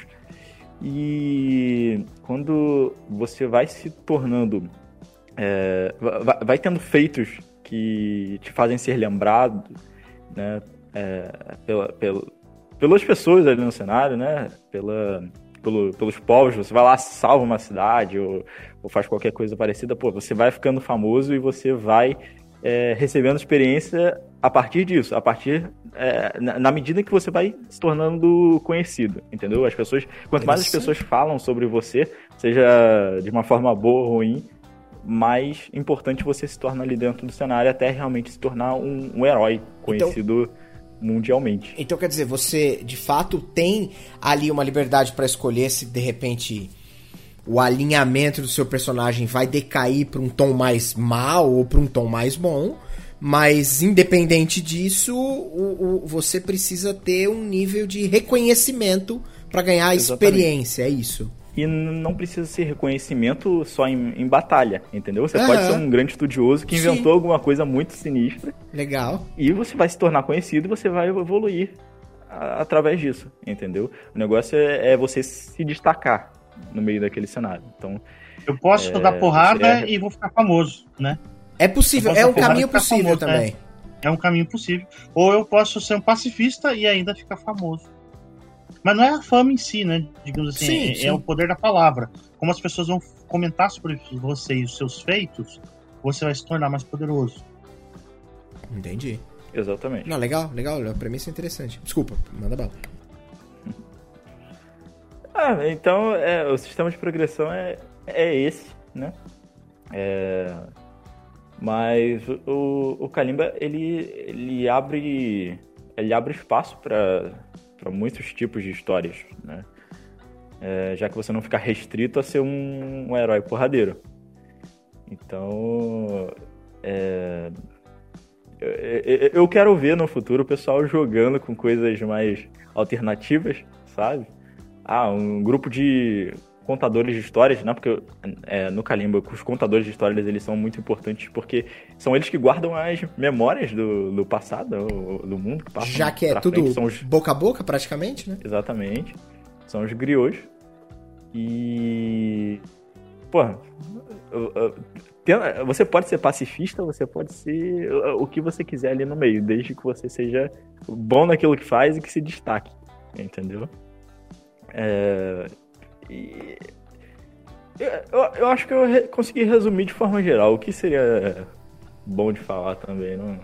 E quando você vai se tornando. É, vai, vai, tendo feitos que te fazem ser lembrado, né? É, pela, pela, pelas pessoas ali no cenário, né? Pela, pelo, pelos povos, você vai lá, salva uma cidade ou, ou faz qualquer coisa parecida, pô, você vai ficando famoso e você vai é, recebendo experiência a partir disso, a partir é, na, na, medida que você vai se tornando conhecido, entendeu? As pessoas, quanto mais as pessoas falam sobre você, seja de uma forma boa ou ruim, mais importante você se torna ali dentro do cenário até realmente se tornar um, um herói então conhecido então, mundialmente. Então quer dizer, você de fato tem ali uma liberdade para escolher se de repente o alinhamento do seu personagem vai decair para um tom mais mal ou para um tom mais bom. Mas independente disso, o, o, você precisa ter um nível de reconhecimento para ganhar Exatamente. experiência, é isso. E não precisa ser reconhecimento só em, em batalha, entendeu? Você uhum. pode ser um grande estudioso que inventou Sim. alguma coisa muito sinistra. Legal. E você vai se tornar conhecido e você vai evoluir a, através disso, entendeu? O negócio é, é, você se destacar no meio daquele cenário. Então. Eu posso é, dar porrada é... e vou ficar famoso, né? É possível, é um caminho possível famoso, também. É. é um caminho possível. Ou eu posso ser um pacifista e ainda ficar famoso. Mas não é a fama em si, né? Digamos assim, sim, é, sim. é, o poder da palavra. Como as pessoas vão comentar sobre você e os seus feitos, você vai se tornar mais poderoso. Entendi. Exatamente. Não, legal, legal. A premissa é interessante. Desculpa, manda bala. Ah, então é, o sistema de progressão é, é esse, né? É, mas o, o Kalimba, ele, ele abre ele abre espaço para muitos tipos de histórias, né? É, já que você não fica restrito a ser um, um herói porradeiro. Então, é, eu, eu quero ver no futuro o pessoal jogando com coisas mais alternativas, sabe? Ah, um grupo de contadores de histórias, né? Porque é, no Kalimba, os contadores de histórias eles são muito importantes porque são eles que guardam as memórias do, do passado, do mundo que passa. Já que é tudo os... boca a boca, praticamente, né? Exatamente. São os griots. E. Porra. Você pode ser pacifista, você pode ser o que você quiser ali no meio, desde que você seja bom naquilo que faz e que se destaque. Entendeu? É, e eu, eu acho que eu re, consegui resumir de forma geral o que seria bom de falar também. Não...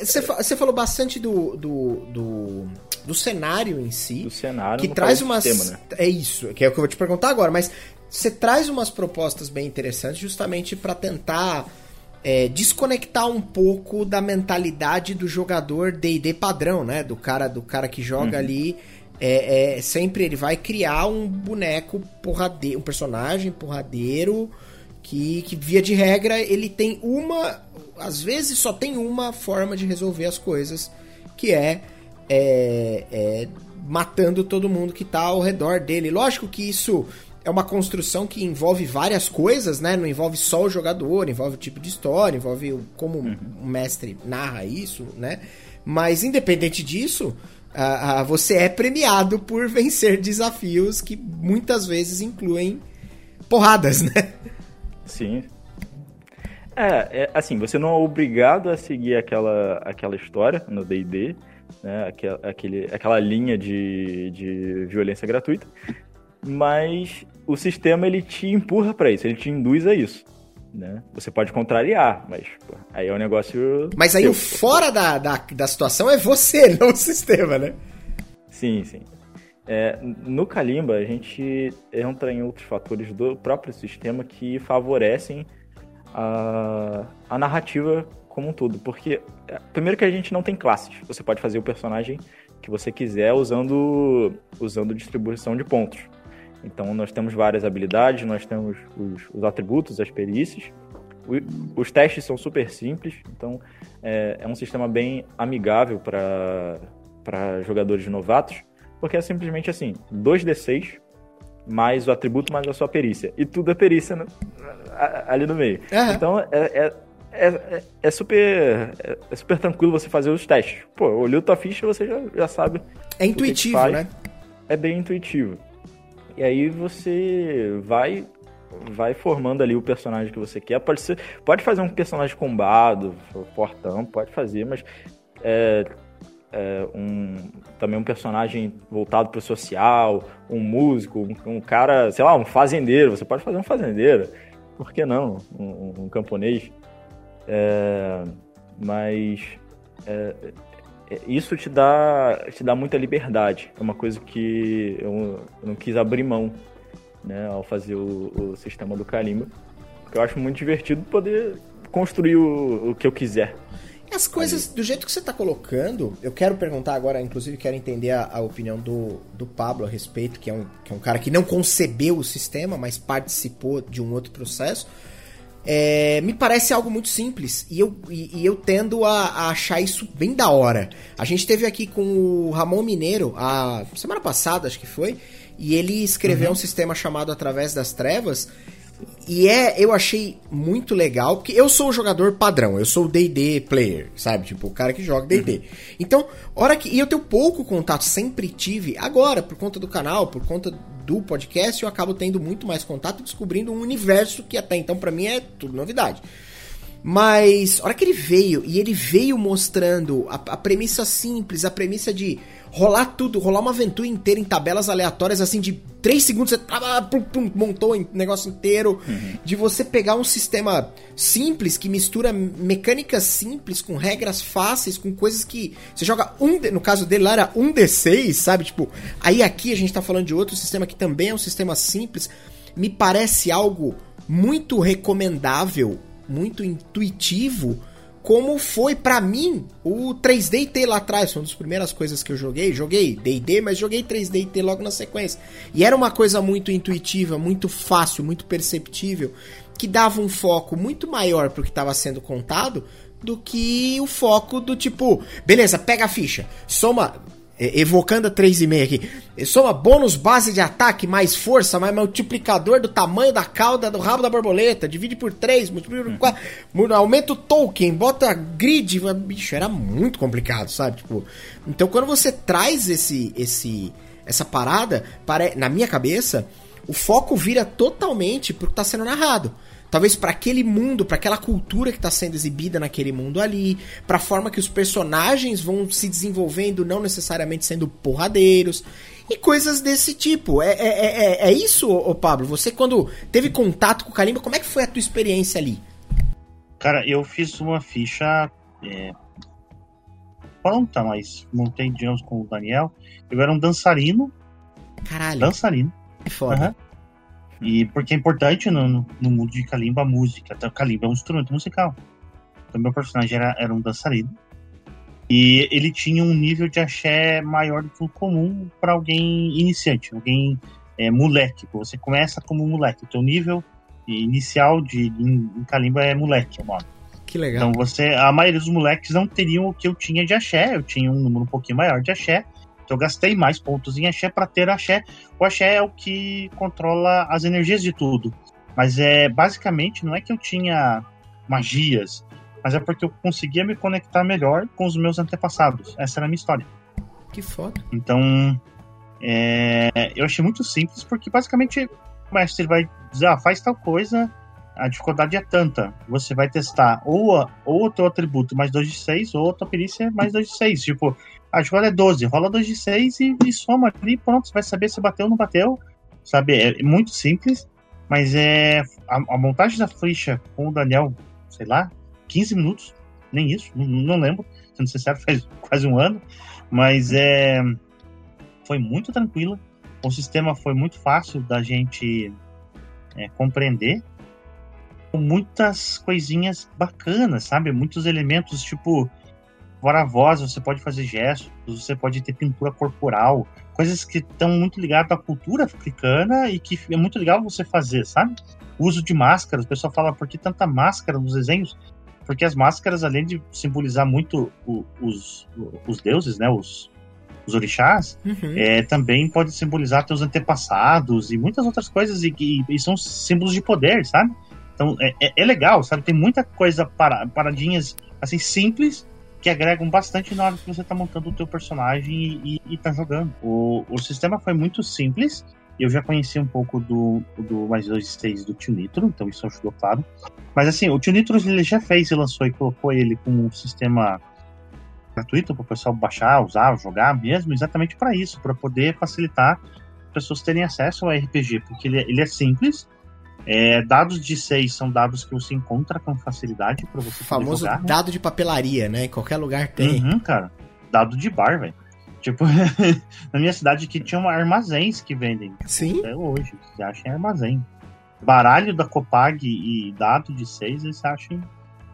Você, você falou bastante do, do, do, do, cenário em si. Do cenário, que traz umas. Sistema, né? É isso, que é o que eu vou te perguntar agora, mas você traz umas propostas bem interessantes justamente para tentar é, desconectar um pouco da mentalidade do jogador D&D padrão, né? Do cara, do cara que joga uhum. ali é, é, sempre ele vai criar um boneco porradeiro, um personagem porradeiro que, que via de regra ele tem uma, às vezes só tem uma forma de resolver as coisas, que é, é, é matando todo mundo que tá ao redor dele. Lógico que isso é uma construção que envolve várias coisas, né? Não envolve só o jogador, envolve o tipo de história, envolve como uhum. o mestre narra isso, né? Mas independente disso, você é premiado por vencer desafios que muitas vezes incluem porradas, né? Sim. É, é, assim, você não é obrigado a seguir aquela, aquela história no D&D, né? Aquela, aquele, aquela linha de, de violência gratuita, mas o sistema ele te empurra para isso, ele te induz a isso né? Você pode contrariar, mas pô, aí é um negócio. Mas aí o fora da, da, da situação é você, não o sistema, né? Sim, sim. É, no Kalimba, a gente entra em outros fatores do próprio sistema que favorecem a, a narrativa como um todo. Porque, é, primeiro que a gente não tem classes. Você pode fazer o personagem que você quiser usando, usando distribuição de pontos. Então, nós temos várias habilidades, nós temos os, os atributos, as perícias. O, os testes são super simples, então é, é um sistema bem amigável para jogadores novatos, porque é simplesmente assim: 2d6 mais o atributo mais a sua perícia. E tudo é perícia né? ali no meio. Uhum. Então, é, é é, é, super é, é, super tranquilo você fazer os testes. Pô, olhou tua ficha você já, já sabe. É intuitivo, né? É bem intuitivo. E aí você vai vai formando ali o personagem que você quer. Pode ser, pode fazer um personagem combado, fortão, pode fazer, mas é, é um, também um personagem voltado para o social, um músico, um, um, cara, sei lá, um fazendeiro. Você pode fazer um fazendeiro, por que não? Um, um camponês. É, mas é, isso te dá, te dá muita liberdade. É uma coisa que eu, não quis abrir mão né, ao fazer o, o, sistema do Kalimba. Porque eu acho muito divertido poder construir o, o que eu quiser. As coisas, do jeito que você está colocando, eu quero perguntar agora, inclusive quero entender a, a, opinião do, do Pablo a respeito, que é, um, que é um cara que não concebeu o sistema, mas participou de um outro processo. É, me parece algo muito simples e eu, e, e eu tendo a, a, achar isso bem da hora. A gente teve aqui com o Ramon Mineiro, a semana passada, acho que foi, e ele escreveu uhum. um sistema chamado Através das Trevas, e é, eu achei muito legal, porque eu sou o jogador padrão, eu sou o D&D player, sabe? Tipo, o cara que joga D&D. Uhum. Então, hora que... E eu tenho pouco contato, sempre tive. Agora, por conta do canal, por conta do podcast, eu acabo tendo muito mais contato e descobrindo um universo que até então para mim é tudo novidade. Mas, hora que ele veio, e ele veio mostrando a, a premissa simples, a premissa de rolar tudo, rolar uma aventura inteira em tabelas aleatórias, assim, de 3 segundos você pum, pum, montou o negócio inteiro. Uhum. De você pegar um sistema simples que mistura mecânicas simples com regras fáceis, com coisas que. Você joga um. No caso dele lá era um D6, sabe? Tipo, aí aqui a gente tá falando de outro sistema que também é um sistema simples. Me parece algo muito recomendável, muito intuitivo como foi para mim o 3D T lá atrás. Foi uma das primeiras coisas que eu joguei. Joguei D&D, mas joguei 3D T logo na sequência. E era uma coisa muito intuitiva, muito fácil, muito perceptível, que dava um foco muito maior pro que estava sendo contado do que o foco do tipo, beleza, pega a ficha, soma evocando a 3,5 aqui. Soma bônus base de ataque, mais força, mais multiplicador do tamanho da cauda do rabo da borboleta. Divide por 3, multiplica por 4. Uhum. Aumenta o token, bota grid. Bicho, era muito complicado, sabe? Tipo, então quando você traz esse, esse, essa parada, para, na minha cabeça, o foco vira totalmente pro que tá sendo narrado talvez para aquele mundo, para aquela cultura que está sendo exibida naquele mundo ali, para a forma que os personagens vão se desenvolvendo, não necessariamente sendo porradeiros e coisas desse tipo. É, é, é, é isso, ô Pablo? Você quando teve contato com o Kalimba, como é que foi a tua experiência ali? Cara, eu fiz uma ficha é, pronta, mas montei, digamos, com o Daniel. Eu era um dançarino. Caralho. Dançarino. É foda. Uhum. E porque é importante no, no mundo de Kalimba a música. Então, Kalimba é um instrumento musical. Então, meu personagem era, era um dançarino. E ele tinha um nível de axé maior do que o comum para alguém iniciante, alguém é, moleque. Você começa como moleque. O teu nível inicial de, em, em Kalimba é moleque, é o nome. Que legal. Então você, a maioria dos moleques não teriam o que eu tinha de axé. Eu tinha um número um pouquinho maior de axé. Então eu gastei mais pontos em axé para ter axé. O axé é o que controla as energias de tudo. Mas é basicamente não é que eu tinha magias, mas é porque eu conseguia me conectar melhor com os meus antepassados. Essa era a minha história. Que foda. Então, é, eu achei muito simples, porque basicamente o mestre vai dizer, ah, faz tal coisa, a dificuldade é tanta. Você vai testar ou, ou o teu atributo mais 2 de 6, ou a tua perícia mais 2 de 6. Tipo, a jogada é 12, rola 2 de 6 e, e soma ali, pronto, você vai saber se bateu ou não bateu. Sabe? É muito simples, mas é. A, a montagem da ficha com o Daniel, sei lá, 15 minutos, nem isso, não, não lembro, sendo sincero, faz quase um ano, mas é. Foi muito tranquila. O sistema foi muito fácil da gente é, compreender com muitas coisinhas bacanas, sabe? Muitos elementos, tipo, fora a voz, você pode fazer gestos, você pode ter pintura corporal, coisas que estão muito ligadas à cultura africana e que é muito legal você fazer, sabe? O uso de máscaras, o pessoal fala, por que tanta máscara nos desenhos? Porque as máscaras, além de simbolizar muito o, os, os deuses, né, os, os orixás, uhum. é, também pode simbolizar teus antepassados e muitas outras coisas, e, e, e são símbolos de poder, sabe? Então é, é, é, legal, sabe? Tem muita coisa para, paradinhas assim simples que agregam bastante na hora que você está montando o teu personagem e, está jogando. O, o sistema foi muito simples. Eu já conheci um pouco do, do mais dois stages do Tio Nitro, então isso ajudou, claro. Mas assim, o Tio Nitro ele já fez e lançou e colocou ele com um sistema gratuito para o pessoal baixar, usar, jogar mesmo, exatamente para isso, para poder facilitar pessoas terem acesso ao RPG, porque ele, é, ele é simples, é, dados de 6 são dados que você encontra com facilidade para você o famoso jogar, dado de papelaria, né? Em qualquer lugar tem. Uhum, cara. Dado de bar, velho. Tipo, na minha cidade que tinha armazéns que vendem. Sim. Até hoje. Você acha em armazém. Baralho da Copag e dado de 6, você acha em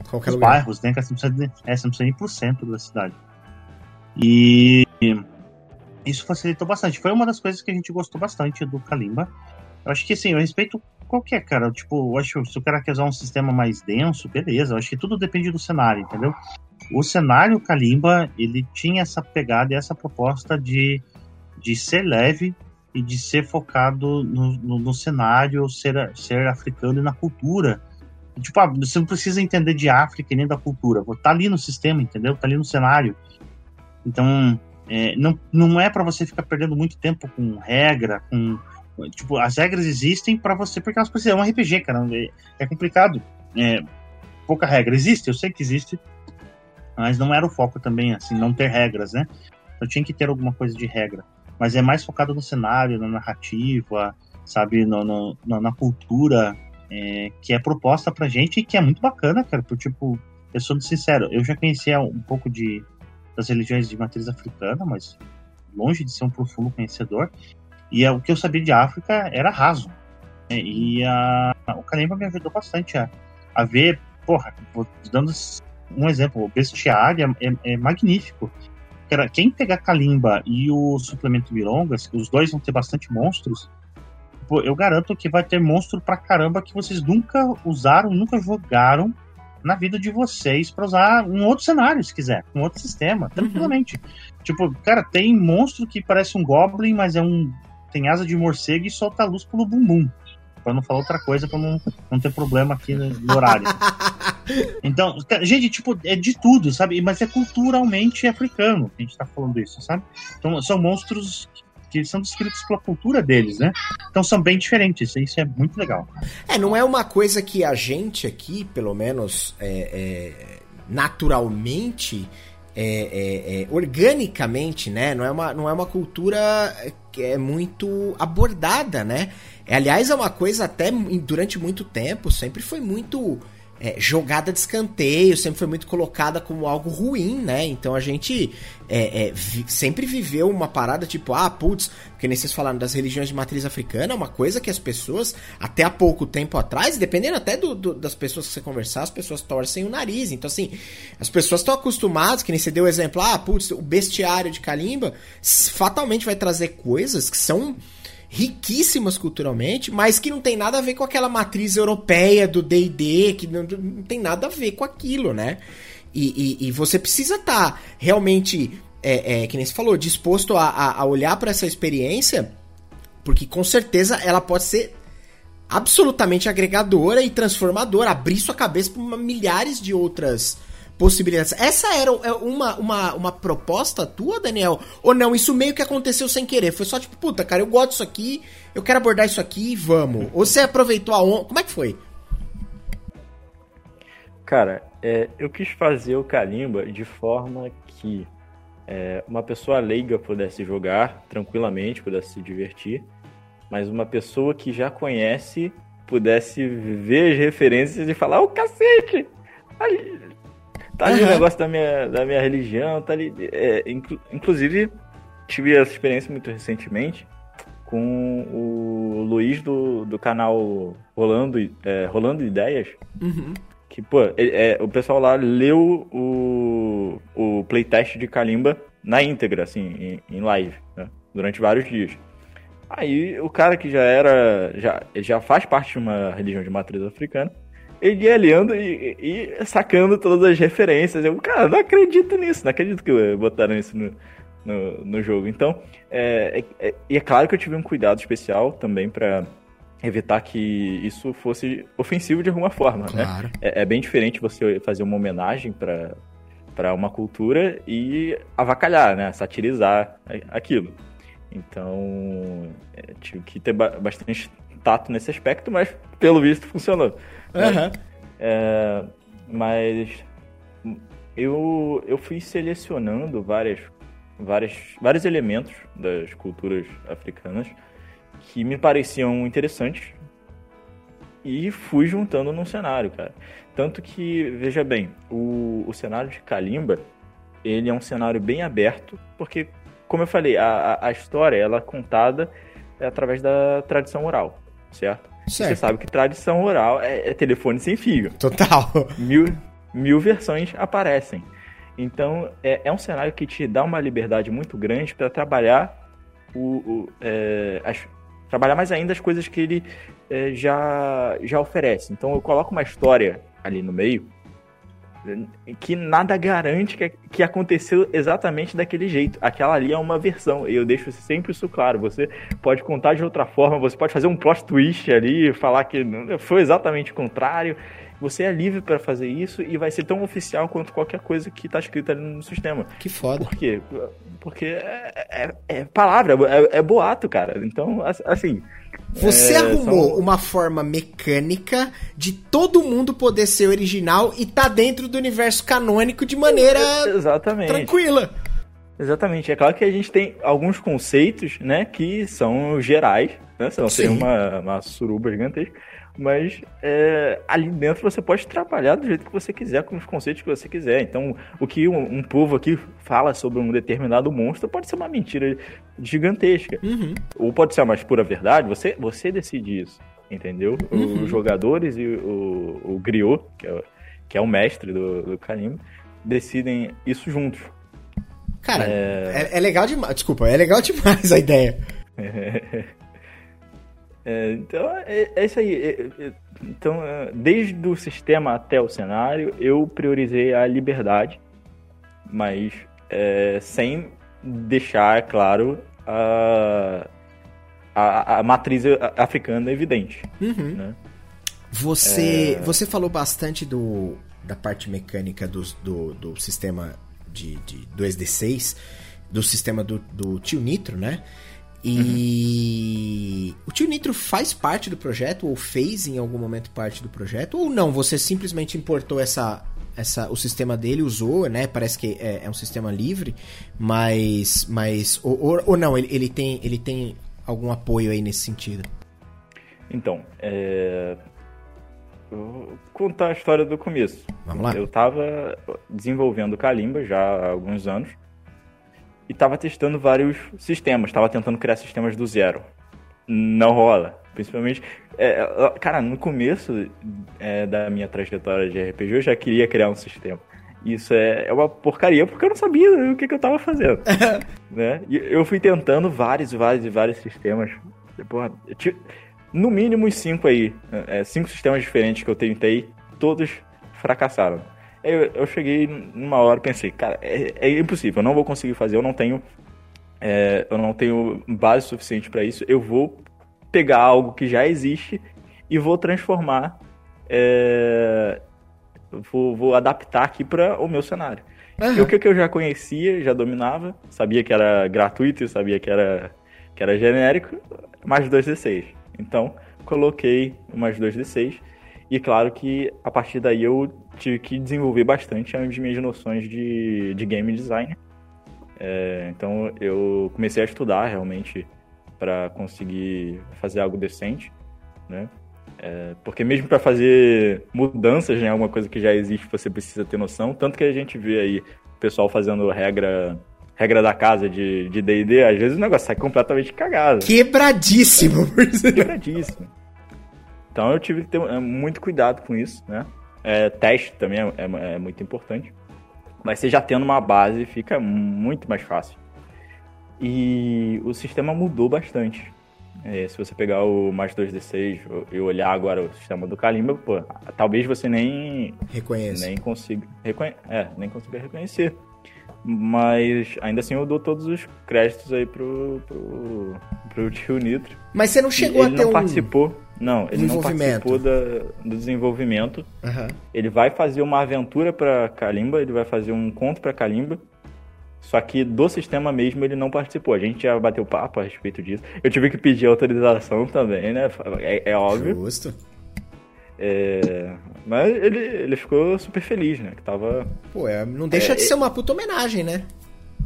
Qualquer lugar. bairros, né? Que você não precisa, é, você não precisa ir pro centro da cidade. E isso facilitou bastante. Foi uma das coisas que a gente gostou bastante do Kalimba. Eu acho que assim, eu respeito qualquer cara. Tipo, eu acho se o cara quer usar um sistema mais denso, beleza. Eu acho que tudo depende do cenário, entendeu? O cenário Kalimba, ele tinha essa pegada e essa proposta de, de ser leve e de ser focado no, no, no cenário, ser, ser africano e na cultura. Tipo, ah, você não precisa entender de África nem da cultura. Tá ali no sistema, entendeu? Tá ali no cenário. Então, é, não, não é para você ficar perdendo muito tempo com regra, com. Tipo, as regras existem para você porque elas precisam. É um RPG, cara. É, é complicado. É, pouca regra. Existe, eu sei que existe. Mas não era o foco também, assim, não ter regras, né? Eu tinha que ter alguma coisa de regra. Mas é mais focado no cenário, na narrativa, sabe? No, no na cultura é, que é proposta pra gente e que é muito bacana, cara. Por, tipo, eu sou sincero, eu já conhecia um pouco de das religiões de matriz africana, mas longe de ser um profundo conhecedor. E é, o que eu sabia de África era raso. Né? E a, o Kalimba me ajudou bastante a, a ver, porra, dando um exemplo, o bestiário é, é, é magnífico. Quem pegar Kalimba e o suplemento Mirongas, os dois vão ter bastante monstros, eu garanto que vai ter monstro pra caramba que vocês nunca usaram, nunca jogaram na vida de vocês para usar um outro cenário, se quiser, um outro sistema, uhum. tranquilamente. Uhum. Tipo, cara, tem monstro que parece um Goblin, mas é um. Tem asa de morcego e solta luz pelo bumbum. Pra não falar outra coisa, pra não, não ter problema aqui no, horário. Então, gente, tipo, é de tudo, sabe? Mas é culturalmente africano que a gente tá falando isso, sabe? Então, são monstros que são descritos pela cultura deles, né? Então são bem diferentes, isso é muito legal. É, não é uma coisa que a gente aqui, pelo menos é, é, naturalmente, é, é, é organicamente, né? Não é, uma, não é uma cultura que é muito abordada, né? Aliás, é uma coisa até durante muito tempo, sempre foi muito é, jogada de escanteio, sempre foi muito colocada como algo ruim, né? Então a gente é, é, vi, sempre viveu uma parada tipo, ah, putz, porque nem vocês falaram das religiões de matriz africana, é uma coisa que as pessoas, até há pouco tempo atrás, dependendo até do, do, das pessoas que você conversar, as pessoas torcem o nariz. Então, assim, as pessoas estão acostumadas, que nem você deu o exemplo, ah, putz, o bestiário de Kalimba fatalmente vai trazer coisas que são riquíssimas culturalmente, mas que não tem nada a ver com aquela matriz europeia do D&D, que não, não, tem nada a ver com aquilo, né? E, e, e você precisa estar tá realmente, é, é, que nem você falou, disposto a, a olhar para essa experiência, porque com certeza ela pode ser absolutamente agregadora e transformadora, abrir sua cabeça para milhares de outras possibilidades. Essa era é uma, uma, uma proposta tua, Daniel? Ou não? Isso meio que aconteceu sem querer? Foi só tipo, puta, cara, eu gosto disso aqui, eu quero abordar isso aqui e vamos. Ou você aproveitou a onda? Como é que foi? Cara, é, eu quis fazer o Kalimba de forma que é, uma pessoa leiga pudesse jogar tranquilamente, pudesse se divertir, mas uma pessoa que já conhece pudesse ver as referências e falar: Ô oh, cacete! Tá ali uhum. o negócio da minha, da minha religião, tá ali. É, inclu, inclusive, tive essa experiência muito recentemente com o Luiz do, do canal Rolando, é, Rolando Ideias. Uhum. Que, pô, é, o pessoal lá leu o, o playtest de Kalimba na íntegra, assim, em, em live, né? durante vários dias. Aí o cara que já era. já, já faz parte de uma religião de matriz africana ele ia lendo e, e, sacando todas as referências. Eu, cara, não acredito nisso, não acredito que botaram isso no, no, no jogo. Então, é, é, é, e é claro que eu tive um cuidado especial também para evitar que isso fosse ofensivo de alguma forma, né? claro. né? É, é, bem diferente você fazer uma homenagem para para uma cultura e avacalhar, né? Satirizar aquilo. Então, é, tive que ter bastante tato nesse aspecto, mas pelo visto funcionou. Uhum. É, mas eu, eu fui selecionando várias, várias, vários elementos das culturas africanas que me pareciam interessantes e fui juntando num cenário, cara. Tanto que, veja bem, o, o cenário de Kalimba, ele é um cenário bem aberto, porque, como eu falei, a, a história ela é contada através da tradição oral, certo? Certo. Você sabe que tradição oral é, é telefone sem fio. Total. Mil, mil versões aparecem. Então, é, é um cenário que te dá uma liberdade muito grande para trabalhar o, o é, as, trabalhar mais ainda as coisas que ele é, já, já oferece. Então, eu coloco uma história ali no meio que nada garante que, que aconteceu exatamente daquele jeito. Aquela ali é uma versão, e eu deixo sempre isso claro. Você pode contar de outra forma, você pode fazer um plot twist ali, falar que foi exatamente o contrário. Você é livre para fazer isso e vai ser tão oficial quanto qualquer coisa que está escrita ali no sistema. Que foda. Por quê? Porque é, é, é palavra, é, é, boato, cara. Então, assim. Você é, arrumou são... uma forma mecânica de todo mundo poder ser original e tá dentro do universo canônico de maneira Exatamente. tranquila. Exatamente. É claro que a gente tem alguns conceitos, né, que são gerais, né? Seria uma, uma suruba gigantesca mas é, ali dentro você pode trabalhar do jeito que você quiser, com os conceitos que você quiser. Então, o que um, um povo aqui fala sobre um determinado monstro pode ser uma mentira gigantesca. Uhum. Ou pode ser a mais pura verdade, você, você decide isso, entendeu? Uhum. Os jogadores e o, o Griot, que é, que é o mestre do, do Kalimba, decidem isso juntos. Cara, é... é, é legal demais. Desculpa, é legal demais a ideia. É, então, é, é, isso aí. É, é então, é, desde o sistema até o cenário, eu priorizei a liberdade, mas é, sem deixar, claro, a, a, a matriz africana evidente. Uhum. Né? Você, você falou bastante do, da parte mecânica do, do, do sistema de, de, do SD6, do sistema do, do Tio Nitro, né? E uhum. o tio Nitro faz parte do projeto ou fez em algum momento parte do projeto ou não? Você simplesmente importou essa, essa o sistema dele usou, né? Parece que é, é um sistema livre, mas mas ou, ou, ou, não? Ele, ele tem ele tem algum apoio aí nesse sentido? Então, é... vou contar a história do começo. Vamos lá. Eu estava desenvolvendo Kalimba já há alguns anos e estava testando vários sistemas, estava tentando criar sistemas do zero. Não rola. Principalmente, é, cara, no começo é, da minha trajetória de RPG, eu já queria criar um sistema. Isso é, é uma porcaria, porque eu não sabia o que, que eu estava fazendo. né? E eu fui tentando vários, vários e vários sistemas. Porra, tinha, no mínimo uns cinco aí. É, cinco sistemas diferentes que eu tentei, todos fracassaram. Eu, eu cheguei numa hora e pensei, cara, é, é, impossível, eu não vou conseguir fazer, eu não tenho, é, eu não tenho base suficiente para isso. Eu vou pegar algo que já existe e vou transformar, é, vou, vou, adaptar aqui para o meu cenário. Uhum. o que, que eu já conhecia, já dominava, sabia que era gratuito, sabia que era, que era genérico, mais 2d6. Então, coloquei mais 2d6 e claro que a partir daí eu tive que desenvolver bastante as minhas noções de, de game design. É, então eu comecei a estudar realmente para conseguir fazer algo decente, né? É, porque mesmo para fazer mudanças em né, alguma coisa que já existe, você precisa ter noção. Tanto que a gente vê aí o pessoal fazendo regra regra da casa de D&D, às vezes o negócio sai completamente cagado. Quebradíssimo. Quebradíssimo. Então eu tive que ter é, muito cuidado com isso, né? É, teste também é, é, é, muito importante. Mas você já tendo uma base fica muito mais fácil. E o sistema mudou bastante. É, se você pegar o mais 2D6 e olhar agora o sistema do Kalimba, pô, talvez você nem reconheça. Nem consiga, reconhe é, nem consiga reconhecer. Mas ainda assim eu dou todos os créditos aí pro, pro, pro tio Nitro. Mas você não chegou ele a ter não um... participou. Não, ele não participou da, do desenvolvimento. Uhum. Ele vai fazer uma aventura para Kalimba, ele vai fazer um conto para Kalimba. Só que do sistema mesmo ele não participou. A gente já bateu papo a respeito disso. Eu tive que pedir autorização também, né? É, é óbvio. Justo. É, mas ele, ele ficou super feliz, né? Que tava. Pô, é, não deixa é, de ser uma puta homenagem, né?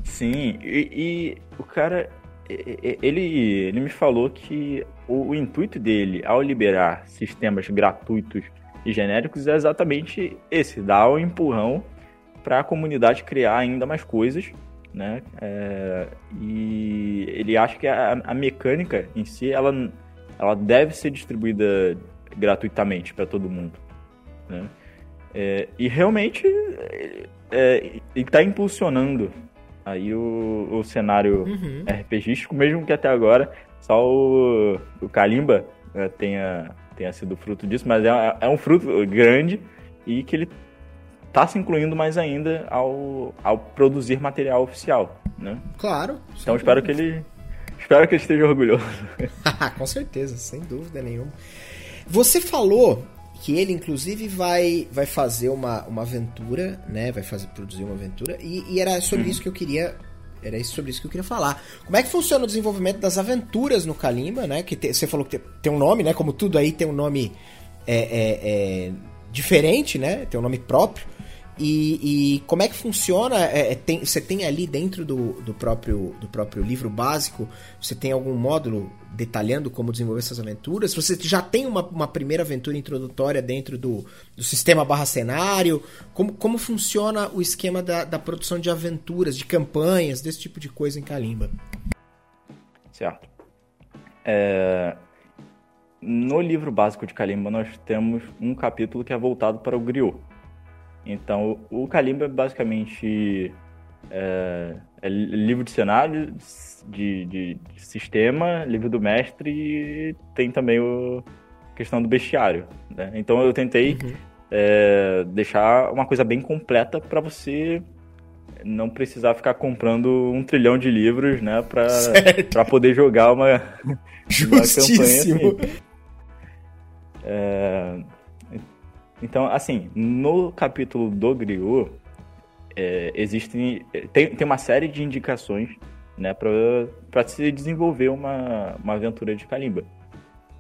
Sim, e, e, o cara. Ele, ele me falou que o, o intuito dele ao liberar sistemas gratuitos e genéricos é exatamente esse: dar um empurrão para a comunidade criar ainda mais coisas, né? É, e ele acha que a, a, mecânica em si ela, ela deve ser distribuída gratuitamente para todo mundo. Né? É, e realmente é, está impulsionando aí o, o cenário uhum. RPGístico, mesmo que até agora só o, o Kalimba né, tenha, tenha sido fruto disso, mas é, é um fruto grande e que ele está se incluindo mais ainda ao, ao produzir material oficial, né? Claro. Então espero que ele espero que ele esteja orgulhoso. Com certeza, sem dúvida nenhuma. Você falou que ele inclusive vai vai fazer uma, uma aventura, né? Vai fazer produzir uma aventura e, e era sobre hum. isso que eu queria era sobre isso que eu queria falar. Como é que funciona o desenvolvimento das aventuras no Kalimba, né? Que te, você falou que tem, tem, um nome, né? Como tudo aí tem um nome é, é, é, diferente, né? Tem um nome próprio. E, e, como é que funciona? É, é, tem, você tem ali dentro do, do, próprio, do próprio livro básico, você tem algum módulo detalhando como desenvolver essas aventuras? Você já tem uma, uma primeira aventura introdutória dentro do, do sistema barra cenário? Como, como funciona o esquema da, da produção de aventuras, de campanhas, desse tipo de coisa em Kalimba? Certo. É, no livro básico de Kalimba, nós temos um capítulo que é voltado para o griot então, o Kalimba é basicamente é, é livro de cenário, de, de, de, sistema, livro do mestre e tem também a questão do bestiário. Né? Então, eu tentei uhum. é, deixar uma coisa bem completa para você não precisar ficar comprando um trilhão de livros, né, para poder jogar uma, uma campanha assim. É, então, assim, no capítulo do Griot, é, existem tem, tem uma série de indicações né, para se desenvolver uma, uma aventura de Kalimba.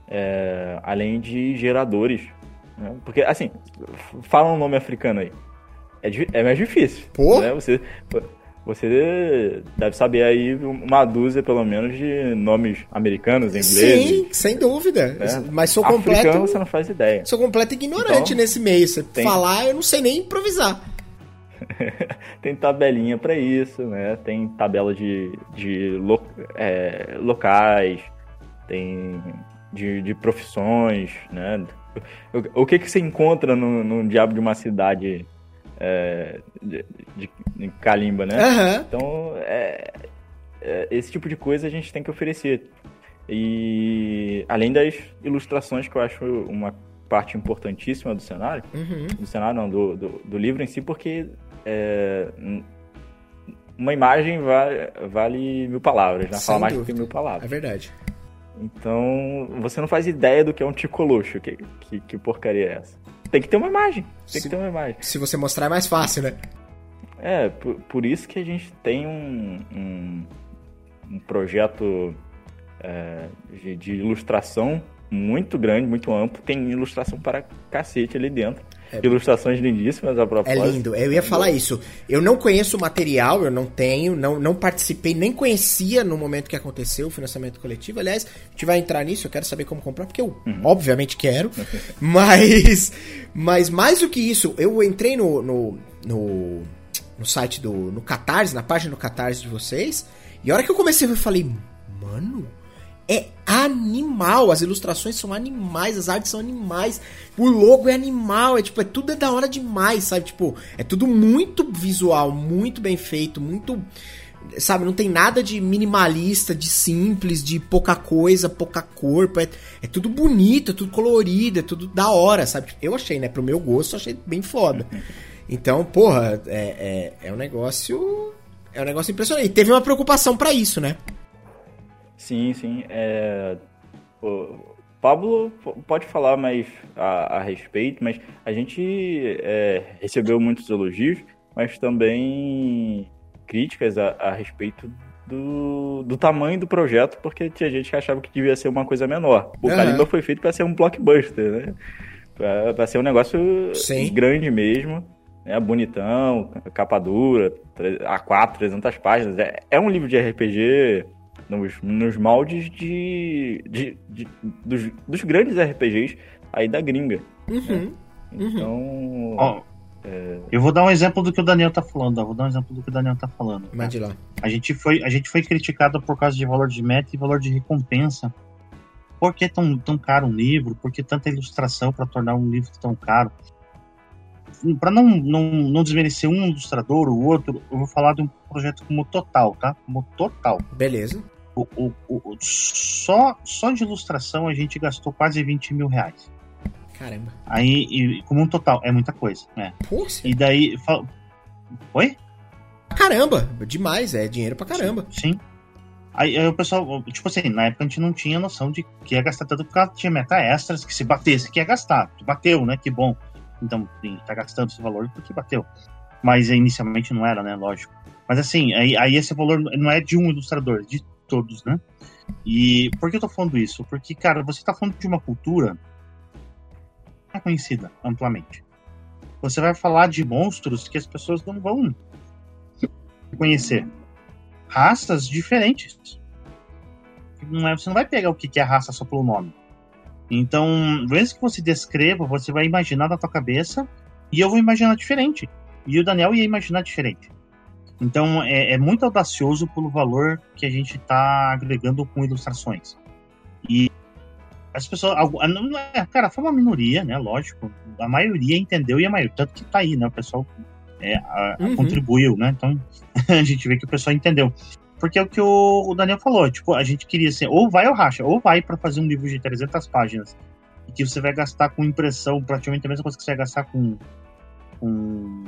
É, além de geradores. Né? Porque, assim, fala um nome africano aí. É, é mais difícil. Pô? Né? Você, você deve saber aí uma dúzia, pelo menos, de nomes americanos, ingleses. Sim, sem dúvida. Né? Mas sou completo. Africano, você não faz ideia. Sou completo ignorante então, nesse meio. Você tem... falar, eu não sei nem improvisar. tem tabelinha para isso, né? Tem tabela de, de lo, é, locais, tem de, de profissões, né? O, o que que você encontra no, no diabo de uma cidade é, de, de, de, calimba, né? Uhum. Então, é, é, esse tipo de coisa a gente tem que oferecer. E além das ilustrações, que eu acho uma parte importantíssima do cenário, uhum. do cenário não, do, do, do, livro em si, porque é, uma imagem vale, vale mil palavras, né? Fala mais do que mil palavras. É verdade. Então, você não faz ideia do que é um ticoluxo. Que, que, que porcaria é essa? Tem que ter uma imagem. Tem se, que ter uma imagem. Se você mostrar é mais fácil, né? É, por, por isso que a gente tem um, um, um projeto é, de, de ilustração muito grande, muito amplo. Tem ilustração para cacete ali dentro. É. Ilustrações lindíssimas a propósito. É lindo, eu ia falar isso. Eu não conheço o material, eu não tenho, não, não participei, nem conhecia no momento que aconteceu o financiamento coletivo. Aliás, a gente vai entrar nisso, eu quero saber como comprar, porque eu uhum. obviamente quero. mas, mas mais do que isso, eu entrei no, no, no, no site do. no Catarse, na página do Catarse de vocês, e a hora que eu comecei eu falei, mano é animal. As ilustrações são animais, as artes são animais. O logo é animal, é tipo, é tudo é da hora demais, sabe? Tipo, é tudo muito visual, muito bem feito, muito sabe, não tem nada de minimalista, de simples, de pouca coisa, pouca corpo, é, é tudo bonito, é tudo colorido, é tudo da hora, sabe? Eu achei, né, pro meu gosto, achei bem foda. Então, porra, é, é, é um negócio, é um negócio impressionante. E teve uma preocupação para isso, né? Sim, sim. É... O Pablo pode falar mais a, a respeito, mas a gente é, recebeu muitos elogios, mas também críticas a, a respeito do, do, tamanho do projeto, porque tinha gente que achava que devia ser uma coisa menor. O uhum. Foi feito para ser um blockbuster, né? Para ser um negócio Sim. grande mesmo, né? bonitão, capa dura, A4, 300 páginas. É, é um livro de RPG nos, nos moldes de, de, de dos, dos, grandes RPGs aí da gringa. Uhum, né? uhum. Então. Oh, é... Eu vou dar um exemplo do que o Daniel tá falando. Vou dar um exemplo do que o Daniel tá falando. Tá? De lá. A gente, foi, a gente foi criticado por causa de valor de meta e valor de recompensa. Por que tão, tão caro um livro? Por que tanta ilustração para tornar um livro tão caro? para não, não, não desmerecer um ilustrador, o outro, eu vou falar de um projeto como Total, tá? Como Total. Beleza. O, o, o, só, só de ilustração a gente gastou quase 20 mil reais. Caramba. Aí, e, como um total, é muita coisa, né? Poxa. E daí. Fal... Oi? Caramba, demais, é dinheiro pra caramba. Sim. sim. Aí, aí, o pessoal, tipo assim, na época a gente não tinha noção de que ia gastar tanto porque tinha meta extras que se batesse, que ia gastar. Bateu, né? Que bom. Então, tá gastando esse valor porque bateu. Mas inicialmente não era, né? Lógico. Mas assim, aí, aí esse valor não é de um ilustrador, é de todos, né? E por que eu tô falando isso? Porque, cara, você tá falando de uma cultura conhecida amplamente. Você vai falar de monstros que as pessoas não vão conhecer. Raças diferentes. Não é, você não vai pegar o que é raça só pelo nome. Então, vezes que você descreva, você vai imaginar na tua cabeça e eu vou imaginar diferente. E o Daniel ia imaginar diferente. Então, é, é muito audacioso pelo valor que a gente está agregando com ilustrações. E as pessoas. Não é, cara, foi uma minoria, né? Lógico. A maioria entendeu e a maioria. Tanto que tá aí, né? O pessoal é, a, uhum. contribuiu, né? Então a gente vê que o pessoal entendeu. Porque é o que o, Daniel falou, tipo, a gente queria assim, ou vai ou racha, ou vai para fazer um livro de 300 páginas, que você vai gastar com impressão, praticamente a mesma coisa que você vai gastar com, com,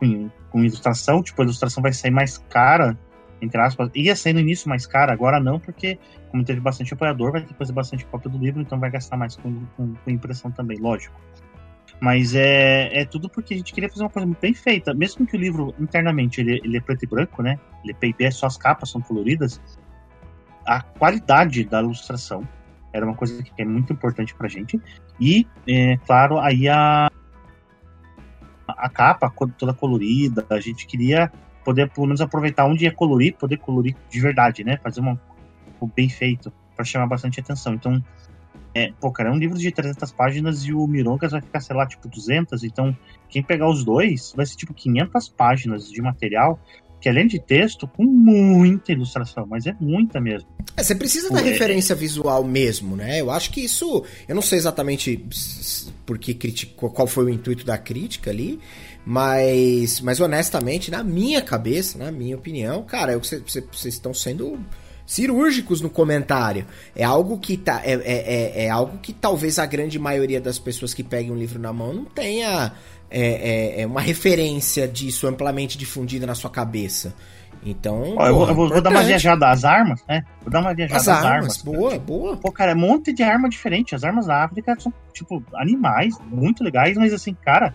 com, com ilustração, tipo, a ilustração vai sair mais cara, entre aspas, ia ser no início mais cara, agora não, porque como teve bastante apoiador, vai ter que fazer bastante cópia do livro, então vai gastar mais com, com, com impressão também, lógico. Mas é, é tudo porque a gente queria fazer uma coisa bem feita. Mesmo que o livro internamente ele, ele é preto e branco, né? Ele é PIP, só as capas são coloridas. A qualidade da ilustração era uma coisa que é muito importante pra gente. E, é, claro, aí a, a capa toda colorida, a gente queria poder pelo menos aproveitar onde ia colorir, poder colorir de verdade, né? Fazer uma, um bem feito para chamar bastante atenção. Então, é, pô, cara, é um livro de 300 páginas e o Mirongas vai ficar, sei lá, tipo 200. Então, quem pegar os dois vai ser tipo 500 páginas de material, que além de texto, com muita ilustração, mas é muita mesmo. É, você precisa da é... referência visual mesmo, né? Eu acho que isso. Eu não sei exatamente porque criticou, qual foi o intuito da crítica ali, mas, mas honestamente, na minha cabeça, na minha opinião, cara, vocês estão sendo cirúrgicos no comentário. É algo que tá, é, é, é, é, algo que talvez a grande maioria das pessoas que peguem um livro na mão não tenha é, é, é uma referência disso amplamente difundida na sua cabeça. Então. Ó, eu, vou, eu vou, vou, dar uma viajada às armas, né? Vou dar uma viajada às, armas. armas. Boa, boa. Pô, cara, é um monte de arma diferente. As armas da África são, tipo, animais, muito legais, mas assim, cara,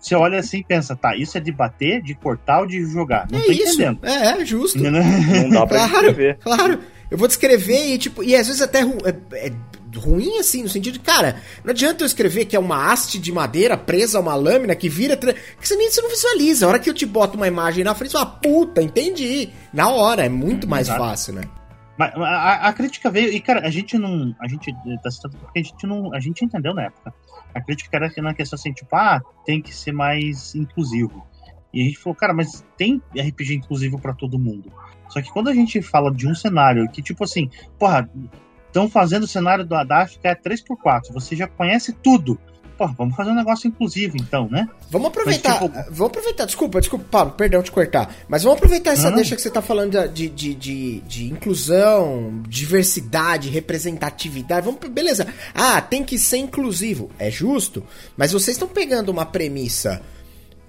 você olha assim e pensa, tá, isso é de bater, de cortar ou de jogar? Não é tô isso. entendendo. É, é justo. Não dá pra claro, descrever. Claro, eu vou descrever e, tipo, e às vezes até é, é ruim assim, no sentido de, cara, não adianta eu escrever que é uma haste de madeira presa a uma lâmina que vira. Que você nem você não visualiza. A hora que eu te boto uma imagem na frente, você fala, puta, entendi. Na hora, é muito mais Exato. fácil, né? Mas a, a, crítica veio, e cara, a gente não. A gente tá citando porque a gente não. A gente entendeu na época. A crítica era na questão assim, tipo, ah, tem que ser mais inclusivo. E a gente falou, cara, mas tem RPG inclusivo para todo mundo. Só que quando a gente fala de um cenário que, tipo assim, porra, estão fazendo o cenário do que é 3x4, você já conhece tudo pô, vamos fazer um negócio inclusivo então, né? Vamos aproveitar, mas, tipo... vamos aproveitar, desculpa, desculpa, Paulo, perdão te cortar, mas vamos aproveitar essa deixa que você tá falando de, de, de, de, inclusão, diversidade, representatividade, vamos, beleza, ah, tem que ser inclusivo, é justo, mas vocês estão pegando uma premissa...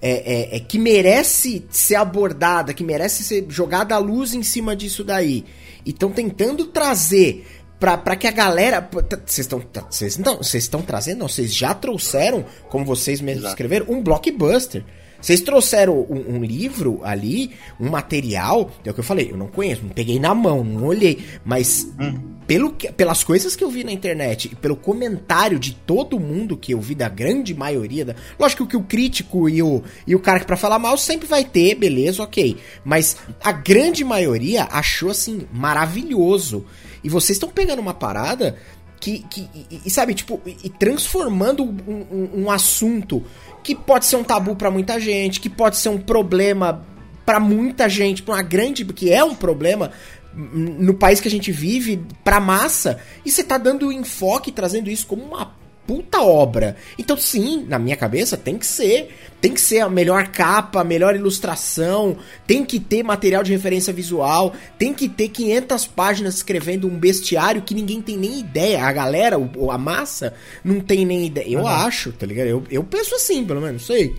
É, é, é, que merece ser abordada, que merece ser jogada à luz em cima disso daí. E estão tentando trazer para que a galera. Vocês estão vocês não vocês estão trazendo, não, vocês já trouxeram, como vocês mesmos Exato. escreveram, um blockbuster. Vocês trouxeram um, um, livro ali, um material, é o que eu falei, eu não conheço, não peguei na mão, não olhei, mas hum. pelo que, pelas coisas que eu vi na internet e pelo comentário de todo mundo que eu vi, da grande maioria, da, lógico que o crítico e o, e o cara que pra falar mal sempre vai ter, beleza, ok, mas a grande maioria achou assim, maravilhoso. E vocês estão pegando uma parada que, que e, e, sabe, tipo, e transformando um, um, um, assunto que pode ser um tabu para muita gente, que pode ser um problema para muita gente, para uma grande, que é um problema no país que a gente vive, pra massa, e você tá dando enfoque, trazendo isso como uma puta obra. Então, sim, na minha cabeça tem que ser. Tem que ser a melhor capa, a melhor ilustração, tem que ter material de referência visual, tem que ter 500 páginas escrevendo um bestiário que ninguém tem nem ideia. A galera, a massa, não tem nem ideia. Eu uhum. acho, tá ligado? Eu, eu penso assim, pelo menos, sei.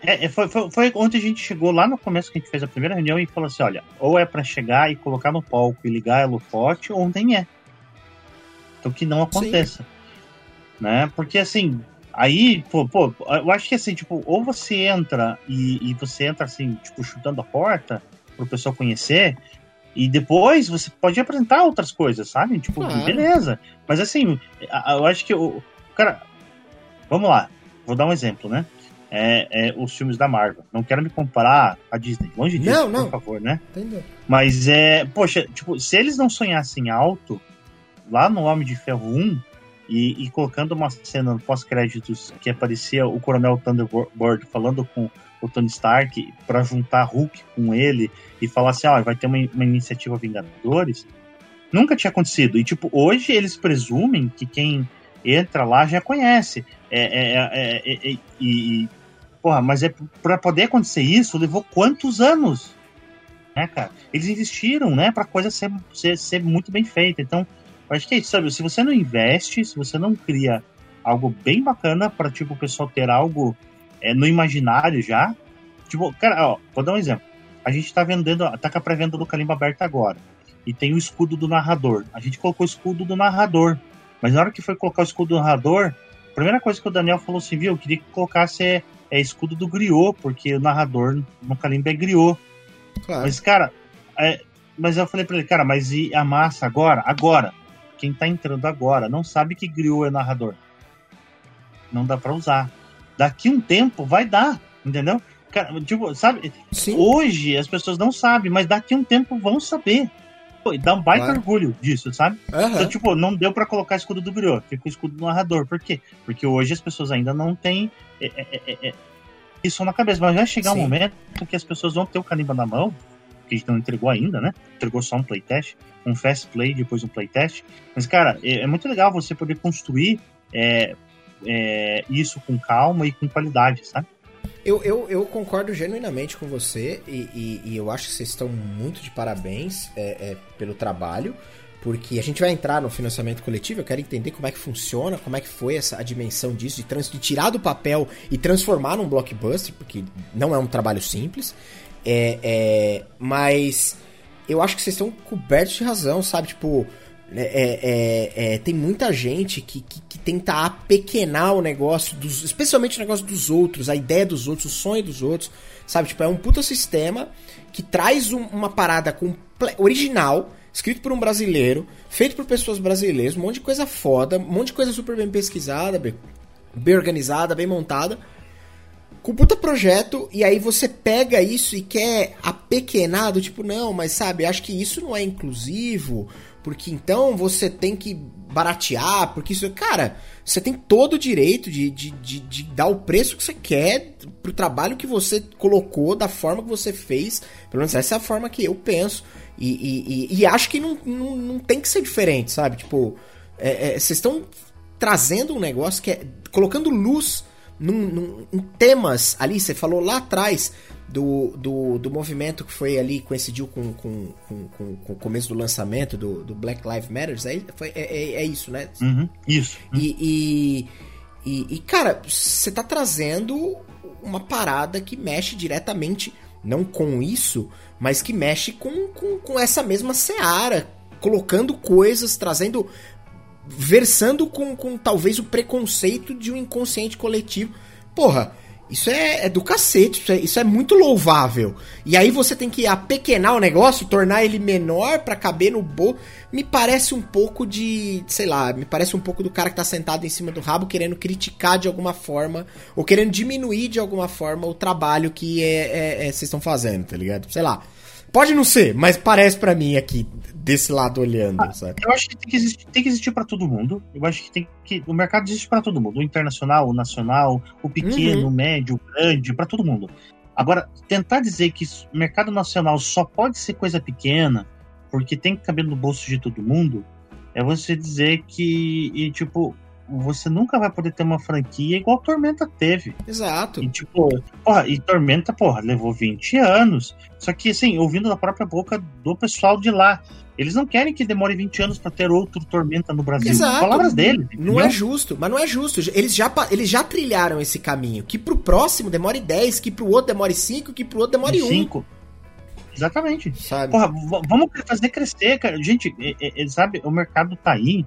É, é, foi, foi, foi, onde a gente chegou lá no começo que a gente fez a primeira reunião e falou assim: olha, ou é para chegar e colocar no palco e ligar ela forte, ou nem é. Então que não aconteça. Sim né? Porque assim, aí, pô, pô, eu acho que assim, tipo, ou você entra e, e você entra assim, tipo, chutando a porta pro pessoal conhecer, e depois você pode apresentar outras coisas, sabe? Tipo, beleza. Mas assim, eu acho que o. Cara, vamos lá, vou dar um exemplo, né? É, é, os filmes da Marvel. Não quero me comparar a Disney. Longe disso, não, não. por favor, né? Entendeu. Mas é. Poxa, tipo, se eles não sonhassem alto, lá no Homem de Ferro 1, e, e colocando uma cena pós-créditos que aparecia o Coronel Thunderbird falando com o Tony Stark para juntar Hulk com ele e falar assim, ah, vai ter uma, uma iniciativa Vingadores, nunca tinha acontecido. E, tipo, hoje eles presumem que quem entra lá já conhece. É, é, é, é, é e, porra, mas é para poder acontecer isso levou quantos anos? Né, cara? Eles investiram, né, pra coisa ser, ser, ser muito bem feita. Então, acho que é isso, sabe? Se você não investe, se você não cria algo bem bacana para tipo, o pessoal ter algo é, no imaginário já. Tipo, cara, ó, vou dar um exemplo. A gente tá vendendo, tá com a pré-venda do Calimba aberta agora. E tem o escudo do narrador. A gente colocou o escudo do narrador. Mas na hora que foi colocar o escudo do narrador, a primeira coisa que o Daniel falou assim, viu, eu queria que colocasse é, é escudo do griot, porque o narrador no Calimba é griot. Claro. Mas, cara, é, mas eu falei pra ele, cara, mas e a massa agora? Agora quem tá entrando agora não sabe que Griot é narrador. Não dá para usar. Daqui um tempo vai dar, entendeu? Cara, tipo, sabe? Sim. Hoje as pessoas não sabem, mas daqui um tempo vão saber. Pô, dá um baita claro. orgulho disso, sabe? Uhum. Então, tipo, não deu para colocar escudo do Griot, fica o escudo do narrador. Por quê? Porque hoje as pessoas ainda não têm é, é, é, é isso na cabeça. Mas vai chegar Sim. um momento que as pessoas vão ter o carimba na mão que a gente não entregou ainda, né? Entregou só um playtest, um fast play, depois um playtest. Mas, cara, é, é muito legal você poder construir é, é, isso com calma e com qualidade, sabe? Eu, eu, eu concordo genuinamente com você e, e, e, eu acho que vocês estão muito de parabéns é, é, pelo trabalho, porque a gente vai entrar no financiamento coletivo, eu quero entender como é que funciona, como é que foi essa a dimensão disso, de, trans, de tirar do papel e transformar num blockbuster, porque não é um trabalho simples. É, é, mas eu acho que vocês estão cobertos de razão, sabe? Tipo, é, é, é, é, tem muita gente que, que, que, tenta apequenar o negócio, dos, especialmente o negócio dos outros, a ideia dos outros, o sonho dos outros, sabe? Tipo, é um puta sistema que traz um, uma parada original, escrito por um brasileiro, feito por pessoas brasileiras, um monte de coisa foda, um monte de coisa super bem pesquisada, bem, bem organizada, bem montada com puta projeto, e aí você pega isso e quer apequenado, tipo, não, mas sabe, acho que isso não é inclusivo, porque então você tem que baratear, porque isso. Cara, você tem todo o direito de, de, de, de, dar o preço que você quer pro trabalho que você colocou, da forma que você fez. Pelo menos essa é a forma que eu penso. E, e, e, e acho que não, não, não tem que ser diferente, sabe? Tipo, é, é, vocês estão trazendo um negócio que é. colocando luz num, num, em temas ali, você falou lá atrás do, do, do movimento que foi ali, coincidiu com, com, com, com, com o começo do lançamento do, do Black Lives Matter, é, foi, é, é, é isso, né? Uhum, isso. E, e, e, e, cara, você tá trazendo uma parada que mexe diretamente, não com isso, mas que mexe com, com, com essa mesma seara, colocando coisas, trazendo versando com, com talvez o preconceito de um inconsciente coletivo. Porra, isso é, é do cacete, isso é, isso é, muito louvável. E aí você tem que apequenar o negócio, tornar ele menor para caber no bolso. Me parece um pouco de, sei lá, me parece um pouco do cara que tá sentado em cima do rabo querendo criticar de alguma forma, ou querendo diminuir de alguma forma o trabalho que é, é, é vocês estão fazendo, tá ligado? Sei lá. Pode não ser, mas parece para mim aqui, desse lado olhando, ah, sabe? Eu acho que tem que existir, tem que existir para todo mundo. Eu acho que tem que. O mercado existe para todo mundo. O internacional, o nacional, o pequeno, uhum. o médio, o grande, para todo mundo. Agora, tentar dizer que o mercado nacional só pode ser coisa pequena, porque tem que caber no bolso de todo mundo, é você dizer que, e, tipo, você nunca vai poder ter uma franquia igual Tormenta teve. Exato. E tipo, porra, e Tormenta, porra, levou 20 anos. Só que, assim, ouvindo da própria boca do pessoal de lá. Eles não querem que demore 20 anos para ter outro Tormenta no Brasil. Exato. Palavras deles. Não é justo, mas não é justo. Eles já, eles já trilharam esse caminho. Que pro próximo demore 10, que pro outro demore 5, que pro outro demore 1. 5. Exatamente. Sabe? Porra, vamos fazer crescer, cara. Gente, é, é, sabe, o mercado tá aí.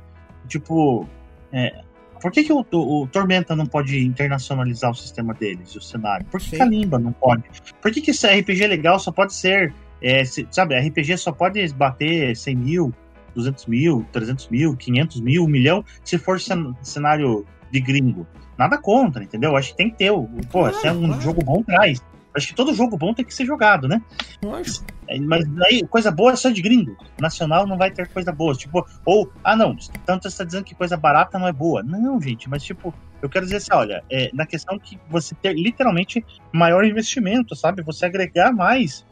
Tipo, é, por que, que o, o, Tormenta não pode internacionalizar o sistema deles, o cenário? Por que, que a Limba não pode? Por que, que esse RPG legal só pode ser. É, se, sabe, RPG só pode bater 100 mil, 200 mil, 300 mil, 500 mil, 1 milhão, se for cenário de gringo. Nada contra, entendeu? Acho que tem que ter. Pô, se é um jogo bom, traz. Acho que todo jogo bom tem que ser jogado, né? Mas, mas aí, coisa boa é só de gringo. Nacional não vai ter coisa boa. Tipo, ou, ah, não, tanto você está dizendo que coisa barata não é boa. Não, gente, mas tipo, eu quero dizer assim, olha, é, na questão que você ter literalmente maior investimento, sabe? Você agregar mais,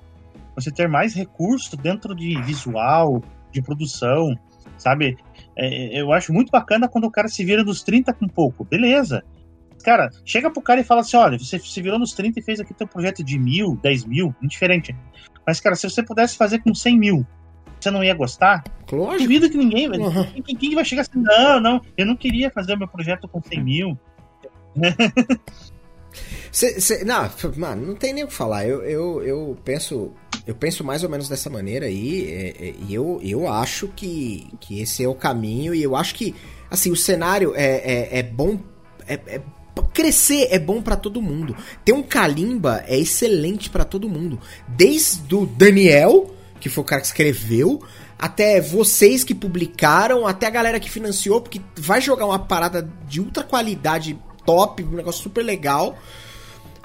você ter mais recurso dentro de visual, de produção, sabe? É, eu acho muito bacana quando o cara se vira dos 30 com pouco. Beleza cara, chega pro cara e fala assim: olha, você se virou nos 30 e fez aqui teu projeto de mil, 10 mil, indiferente. Mas, cara, se você pudesse fazer com 100 mil, você não ia gostar? Lógico. Duvido que ninguém. Uhum. Quem, quem, vai chegar assim? Não, não, eu não queria fazer o meu projeto com 100 mil. Cê, cê, não, mano, não tem nem o que falar. Eu, eu, eu penso. Eu penso mais ou menos dessa maneira aí, é, é, e eu, eu acho que, que esse é o caminho, e eu acho que, assim, o cenário é, é, é bom, é, é Crescer é bom para todo mundo. Ter um Kalimba é excelente para todo mundo. Desde o Daniel, que foi o cara que escreveu, até vocês que publicaram, até a galera que financiou, porque vai jogar uma parada de ultra qualidade top, um negócio super legal.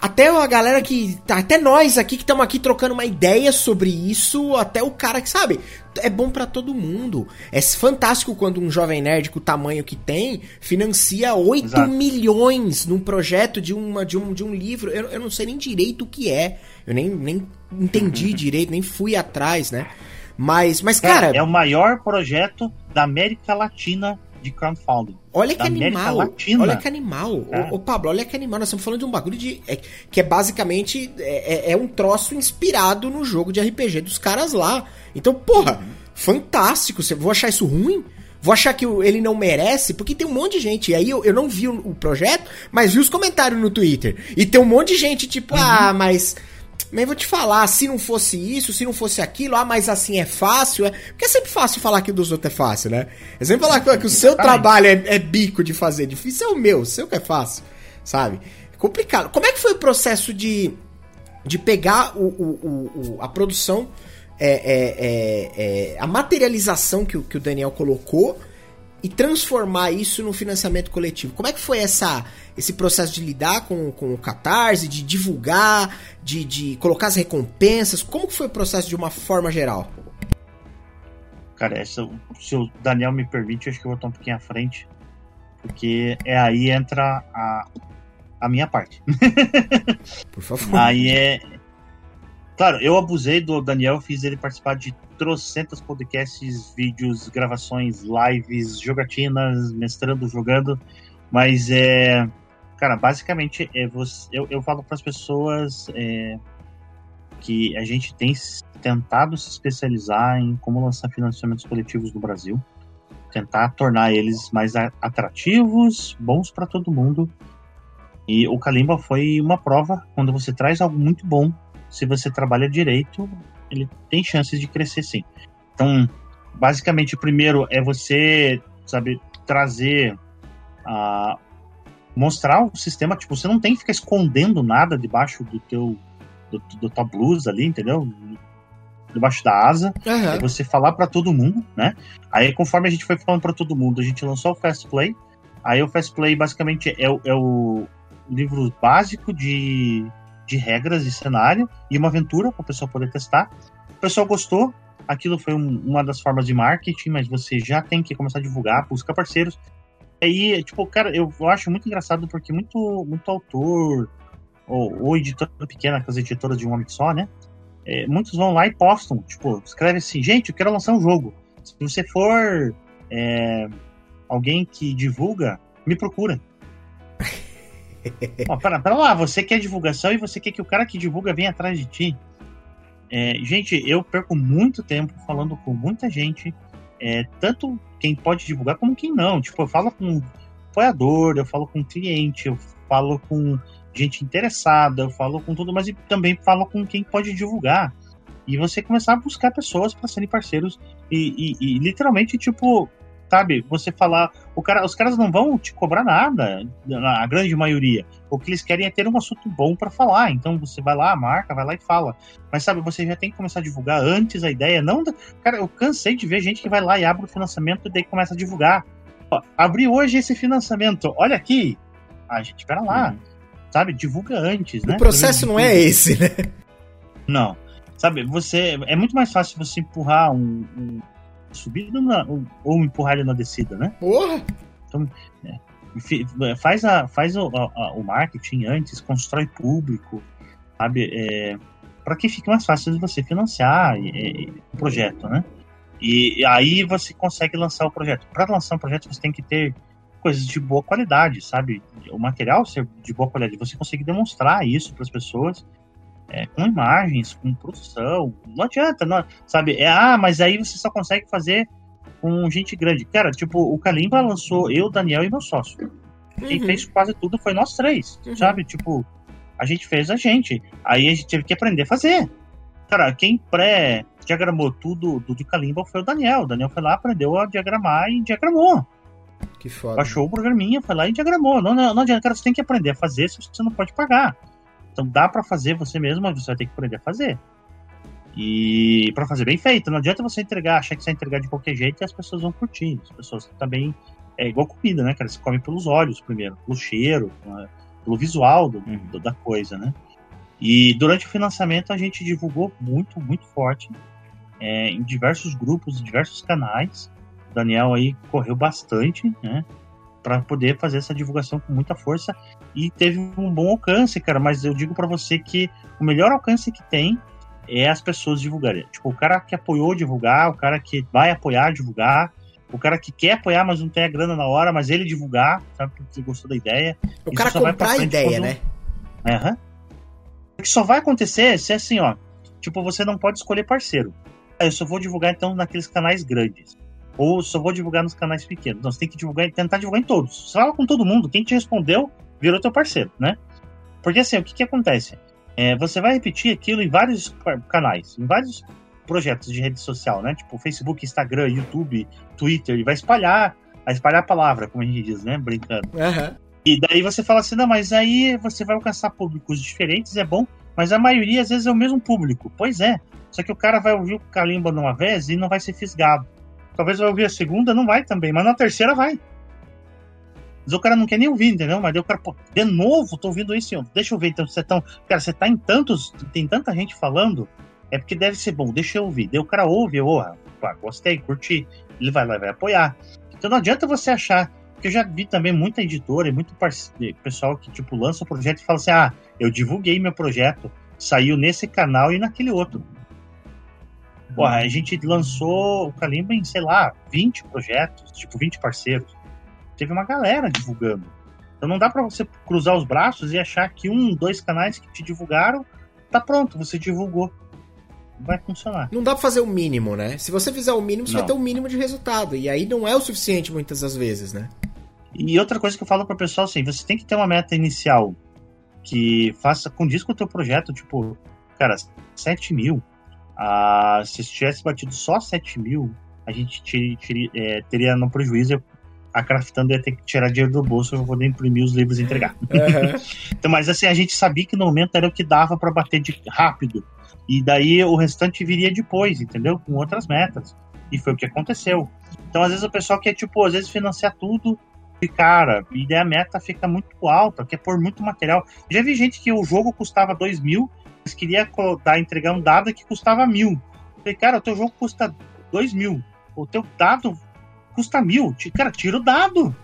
Até a galera que. Tá, até nós aqui que estamos aqui trocando uma ideia sobre isso, até o cara que sabe. É bom para todo mundo. É fantástico quando um jovem nerd com o tamanho que tem financia 8 Exato. milhões num projeto de, uma, de, um, de um livro. Eu, eu não sei nem direito o que é. Eu nem, nem entendi direito, nem fui atrás, né? Mas, mas cara. É, é o maior projeto da América Latina de crowdfunding. Olha que animal. Olha que animal. É. Ô, Pablo, olha que animal. Nós estamos falando de um bagulho de. É, que é basicamente. É, é, é, um troço inspirado no jogo de RPG dos caras lá. Então, porra, uhum. fantástico. Você, vou achar isso ruim? Vou achar que ele não merece? Porque tem um monte de gente. E aí eu, eu não vi o, o projeto, mas vi os comentários no Twitter. E tem um monte de gente, tipo, uhum. ah, mas mas vou te falar, se não fosse isso, se não fosse aquilo, ah, mas assim é fácil. É... Porque é sempre fácil falar que dos outros é fácil, né? É sempre falar que, que o seu trabalho é, é, bico de fazer. Difícil é o meu, o seu que é fácil, sabe? É complicado. Como é que foi o processo de, de pegar o, o, o a produção, é, é, é, é, a materialização que, que o Daniel colocou e transformar isso no financiamento coletivo? Como é que foi essa esse processo de lidar com, com o Catarse, de divulgar, de, de colocar as recompensas? Como que foi o processo de uma forma geral? Cara, essa, se o Daniel me permite, acho que eu vou estar um pouquinho à frente, porque é aí entra a, a minha parte. Por favor. Aí é. Claro, eu abusei do Daniel, fiz ele participar de trocentas podcasts, vídeos, gravações, lives, jogatinas, mestrando, jogando, mas é Cara, basicamente, é você, eu, eu falo para as pessoas é, que a gente tem tentado se especializar em como lançar financiamentos coletivos no Brasil, tentar tornar eles mais atrativos, bons para todo mundo. E o Kalimba foi uma prova quando você traz algo muito bom, se você trabalha direito, ele tem chances de crescer sim. Então, basicamente, o primeiro é você, sabe, trazer uh, mostrar o sistema, tipo, você não tem que ficar escondendo nada debaixo do teu do, do tua blusa ali, entendeu? Debaixo da asa. Uhum. É você falar para todo mundo, né? Aí, conforme a gente foi falando para todo mundo, a gente lançou o Fast Play. Aí, o Fast Play basicamente é, é o livro básico de, de regras e cenário e uma aventura para o pessoal poder testar. O pessoal gostou, aquilo foi um, uma das formas de marketing, mas você já tem que começar a divulgar, buscar parceiros aí, tipo, cara, eu, eu acho muito engraçado porque muito, muito autor ou, ou editora pequena, com as editoras de um homem só, né? É, muitos vão lá e postam, tipo, escreve assim, gente, eu quero lançar um jogo. Se você for é, alguém que divulga, Me procura. Para, para lá, você quer divulgação e você quer que o cara que divulga venha atrás de ti. É, gente, eu perco muito tempo falando com muita gente, é, tanto quem pode divulgar como quem não. Tipo, eu falo com apoiador, eu falo com cliente, eu falo com gente interessada, eu falo com tudo, mas também falo com quem pode divulgar. E você começar a buscar pessoas para serem parceiros e, e, e, literalmente, tipo, sabe, você falar, o cara, os caras não vão te cobrar nada, a grande maioria. O que eles querem é ter um assunto bom para falar. Então você vai lá, marca, vai lá e fala. Mas sabe, você já tem que começar a divulgar antes a ideia. Não, cara, eu cansei de ver gente que vai lá e abre o financiamento e daí começa a divulgar. Ó, abri hoje esse financiamento, olha aqui. Ah, gente, espera lá. Uhum. Sabe, divulga antes, né? O processo não é esse, né? Não. Sabe, você. É muito mais fácil você empurrar um, um subida na, ou empurrar ele na descida, né? Porra! Então, é, faz, a, faz o, a, o marketing antes, constrói público, sabe? É, para que fique mais fácil de você financiar é, o projeto, né? E, e, aí você consegue lançar o projeto. Para lançar um projeto, você tem que ter coisas de boa qualidade, sabe? O material ser de boa qualidade, você conseguir demonstrar isso para as pessoas é, com imagens, com produção. Não adianta, não, sabe? É, ah, mas aí você só consegue fazer com gente grande. Cara, tipo, o Kalimba lançou eu, Daniel e meu sócio. Quem uhum. fez quase tudo foi nós três, uhum. sabe? Tipo, a gente fez a gente. Aí a gente teve que aprender a fazer. Cara, quem pré-diagramou tudo do de Kalimba foi o Daniel. O Daniel foi lá, aprendeu a diagramar e diagramou. Que foda. Baixou o programinha, foi lá e diagramou. Não, não, não adianta, cara, você tem que aprender a fazer se você não pode pagar. Então dá para fazer você mesmo, mas você vai ter que aprender a fazer. E para fazer bem feito, não adianta você entregar, achar que você vai entregar de qualquer jeito e as pessoas vão curtir. As pessoas também é igual comida, né, cara? Você come pelos olhos primeiro, pelo cheiro, pelo visual do, uhum. do, da coisa, né? E durante o financiamento a gente divulgou muito, muito forte é, em diversos grupos, em diversos canais. O Daniel aí correu bastante, né? Para poder fazer essa divulgação com muita força e teve um bom alcance, cara. Mas eu digo para você que o melhor alcance que tem é as pessoas divulgarem. Tipo, o cara que apoiou divulgar, o cara que vai apoiar divulgar, o cara que quer apoiar, mas não tem a grana na hora, mas ele divulgar, sabe, porque gostou da ideia. O cara comprar a ideia, né? Aham. Uhum. O que só vai acontecer se é assim, ó. Tipo, você não pode escolher parceiro. Ah, eu só vou divulgar então naqueles canais grandes. Ou só vou divulgar nos canais pequenos. Então você tem que divulgar, tentar divulgar em todos. Você fala com todo mundo, quem te respondeu virou teu parceiro, né? Porque assim, o que, que acontece? É, você vai repetir aquilo em vários canais, em vários projetos de rede social, né? Tipo Facebook, Instagram, YouTube, Twitter, e vai espalhar, vai espalhar a palavra, como a gente diz, né? Brincando. Uhum. E daí você fala assim, não, mas aí você vai alcançar públicos diferentes, é bom, mas a maioria às vezes é o mesmo público. Pois é. Só que o cara vai ouvir o Kalimba numa vez e não vai ser fisgado. Talvez vai ouvir a segunda, não vai também, mas na terceira vai. Mas o cara não quer nem ouvir, entendeu? Mas daí o cara, pô, de novo, tô ouvindo isso, deixa eu ver, então você tá. Cara, você tá em tantos. Tem tanta gente falando, é porque deve ser bom, deixa eu ouvir. Daí o cara ouve, oh, gostei, curti. Ele vai lá vai apoiar. Então não adianta você achar. Porque eu já vi também muita editora e muito pessoal que, tipo, lança o projeto e fala assim: ah, eu divulguei meu projeto, saiu nesse canal e naquele outro. Porra, a gente lançou o Kalimba em, sei lá, 20 projetos, tipo 20 parceiros. Teve uma galera divulgando. Então não dá para você cruzar os braços e achar que um, dois canais que te divulgaram, tá pronto, você divulgou. Vai funcionar. Não dá pra fazer o mínimo, né? Se você fizer o mínimo, você não. vai ter o mínimo de resultado. E aí não é o suficiente muitas das vezes, né? E outra coisa que eu falo pro pessoal, assim, você tem que ter uma meta inicial que faça condiz com o teu projeto, tipo, cara, 7 mil, ah, se tivesse batido só 7 mil, a gente teria, é, teria no prejuízo. A Craftando ia ter que tirar dinheiro do bolso para poder imprimir os livros e entregar. Uhum. então, mas assim, a gente sabia que no momento era o que dava para bater de rápido. E daí o restante viria depois, entendeu? Com outras metas. E foi o que aconteceu. Então, às vezes, o pessoal quer, tipo, às vezes financiar tudo e, cara, e daí a meta fica muito alta, quer pôr muito material. Já vi gente que o jogo custava 2 mil queria dar, entregar um dado que custava mil. falei, cara, o teu jogo custa dois mil. O teu dado custa mil. Cara, tira o dado.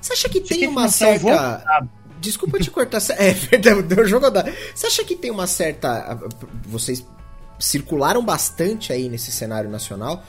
Você acha que Você tem uma certa. Desculpa te cortar. É verdade, o jogo dado. Você acha que tem uma certa. Vocês circularam bastante aí nesse cenário nacional.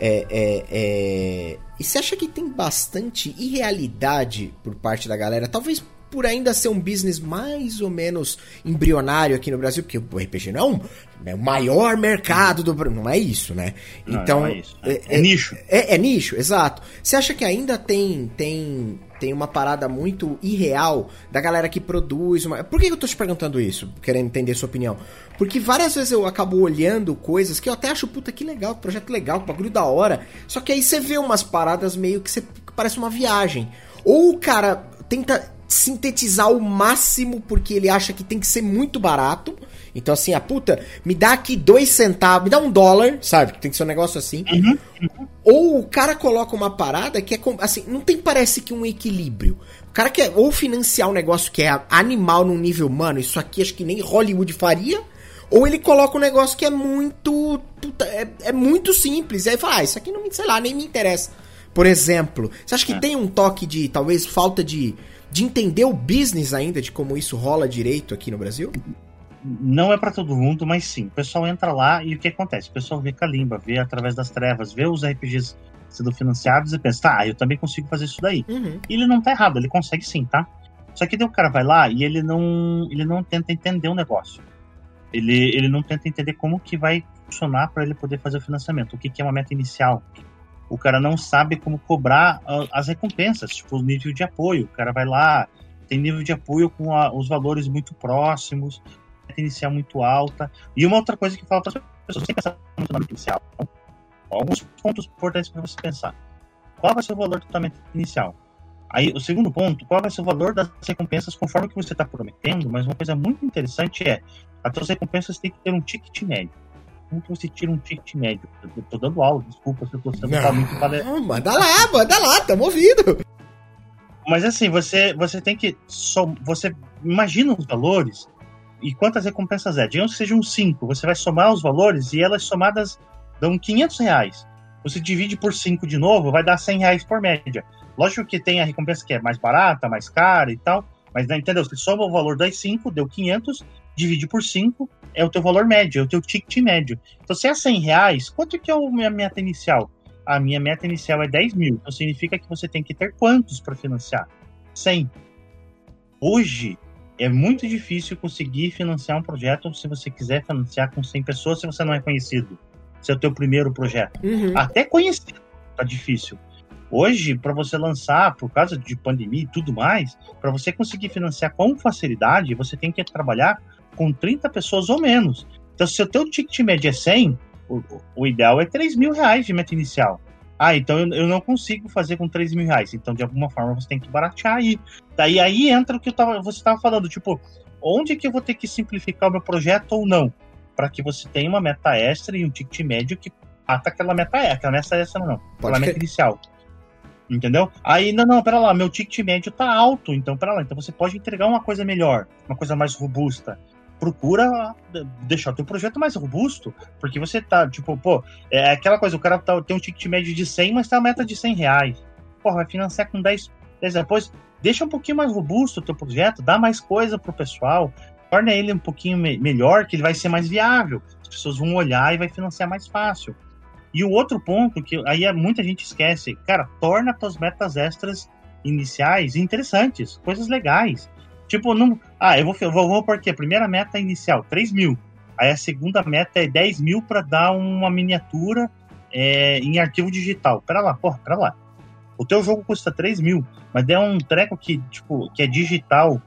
É, é, é... E você acha que tem bastante irrealidade por parte da galera? Talvez por ainda ser um business mais ou menos embrionário aqui no Brasil, porque o RPG não é, um, é o maior mercado do Brasil. Não é isso, né? Então. Não, não é, isso. É, é, é, nicho. É, é, nicho, exato. Você acha que ainda tem, tem, tem uma parada muito irreal da galera que produz. Uma... Por que eu tô te perguntando isso? Querendo entender sua opinião. Porque várias vezes eu acabo olhando coisas que eu até acho, puta, que legal, projeto legal, que bagulho da hora. Só que aí você vê umas paradas meio que, você, que parece uma viagem. Ou o cara tenta sintetizar o máximo porque ele acha que tem que ser muito barato. Então, assim, a puta, me dá aqui dois centavos, me dá um dólar, sabe? Que tem que ser um negócio assim. Uhum, uhum. Ou o cara coloca uma parada que é assim, não tem parece que um equilíbrio. O cara quer ou financiar um negócio que é animal num nível humano, isso aqui acho que nem Hollywood faria. Ou ele coloca um negócio que é muito. Puta, é, é muito simples. E aí fala, ah, isso aqui não me, sei lá, nem me interessa. Por exemplo, você acha que é. tem um toque de, talvez, falta de de entender o business ainda, de como isso rola direito aqui no Brasil? Não é para todo mundo, mas sim. O pessoal entra lá e o que acontece? O pessoal vê Kalimba, vê através das trevas, vê os RPGs sendo financiados e pensa, tá, eu também consigo fazer isso daí. Uhum. E ele não tá errado, ele consegue sim, tá? Só que daí o cara vai lá e ele não, ele não tenta entender o negócio. Ele, ele não tenta entender como que vai funcionar para ele poder fazer o financiamento. O que, que é uma meta inicial? o cara não sabe como cobrar as recompensas, tipo o nível de apoio. O cara vai lá, tem nível de apoio com a, os valores muito próximos, inicial muito alta. E uma outra coisa que fala para as pessoas, que pensar no meta inicial. Alguns pontos importantes para você pensar. Qual vai ser o valor do tratamento inicial? Aí, o segundo ponto, qual vai ser o valor das recompensas conforme que você está prometendo? Mas uma coisa muito interessante é, as suas recompensas têm que ter um ticket médio como que você tira um ticket médio? Eu tô dando aula, desculpa se eu tô sendo muito para... Manda lá, manda lá, tamo ouvindo. Mas assim, você, você tem que. Som, você imagina os valores e quantas recompensas é. Digamos que sejam 5. Você vai somar os valores e elas somadas dão 500 reais. Você divide por 5 de novo, vai dar 100 reais por média. Lógico que tem a recompensa que é mais barata, mais cara e tal. Mas né, entendeu? Você soma o valor das 5, deu 500, divide por 5, é o teu valor médio, é o teu ticket médio. Então, se é 100 reais, quanto que é a minha meta inicial? A minha meta inicial é 10 mil. Então, significa que você tem que ter quantos para financiar? 100. Hoje, é muito difícil conseguir financiar um projeto se você quiser financiar com 100 pessoas se você não é conhecido. Se é o teu primeiro projeto. Uhum. Até conhecido tá difícil. Hoje, para você lançar, por causa de pandemia e tudo mais, para você conseguir financiar com facilidade, você tem que trabalhar com 30 pessoas ou menos. Então, se o teu ticket médio é 100, o, o ideal é 3 mil reais de meta inicial. Ah, então eu, eu, não consigo fazer com 3 mil reais. Então, de alguma forma, você tem que baratear aí. Daí aí entra o que tava, você estava falando, tipo, onde que eu vou ter que simplificar o meu projeto ou não? Para que você tenha uma meta extra e um ticket médio que ata aquela meta extra. Aquela meta extra não, aquela meta inicial. Entendeu? Aí, não, não, pera lá, meu ticket médio tá alto, então pera lá. Então você pode entregar uma coisa melhor, uma coisa mais robusta procura deixar o teu projeto mais robusto, porque você tá, tipo, pô, é aquela coisa, o cara tá, tem um ticket médio de 100, mas tem uma meta de 100 reais. Porra, vai financiar com 10, 10 depois, deixa um pouquinho mais robusto o teu projeto, dá mais coisa pro pessoal, torna ele um pouquinho me melhor, que ele vai ser mais viável, as pessoas vão olhar e vai financiar mais fácil. E o outro ponto, que aí é, muita gente esquece, cara, torna tuas metas extras iniciais interessantes, coisas legais. Tipo, não. Ah, eu vou, eu vou, vou porque a primeira meta inicial, 3 mil. Aí a segunda meta é 10 mil para dar uma miniatura é, em arquivo digital. Pera lá, porra, pera lá. O teu jogo custa 3 mil, mas é um treco que, tipo, que é digital,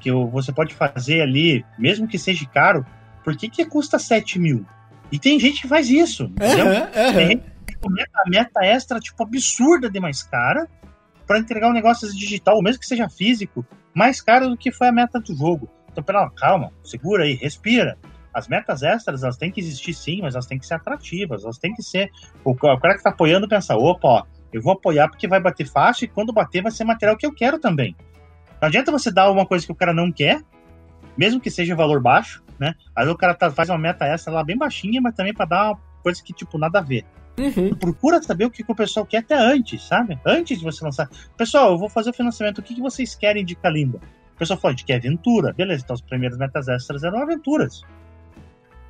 que você pode fazer ali, mesmo que seja caro, por que, que custa 7 mil? E tem gente que faz isso, entendeu? Uhum, uhum. Tem gente que meta, a meta extra, tipo, absurda de mais cara, para entregar um negócio digital, mesmo que seja físico, mais caro do que foi a meta do jogo. Então, pera, calma, segura aí, respira. As metas extras, elas têm que existir sim, mas elas têm que ser atrativas, elas têm que ser. O cara que está apoiando pensa, opa, ó, eu vou apoiar porque vai bater fácil e quando bater vai ser material que eu quero também. Não adianta você dar uma coisa que o cara não quer, mesmo que seja valor baixo, né? Aí o cara tá, faz uma meta extra lá bem baixinha, mas também para dar uma coisa que, tipo, nada a ver. Uhum. Procura saber o que, que, o pessoal quer até antes, sabe? Antes de você lançar. Pessoal, eu vou fazer o financiamento. O que, que vocês querem de Kalimba? O pessoal falou, a gente quer aventura. Beleza, então as primeiras metas extras eram aventuras.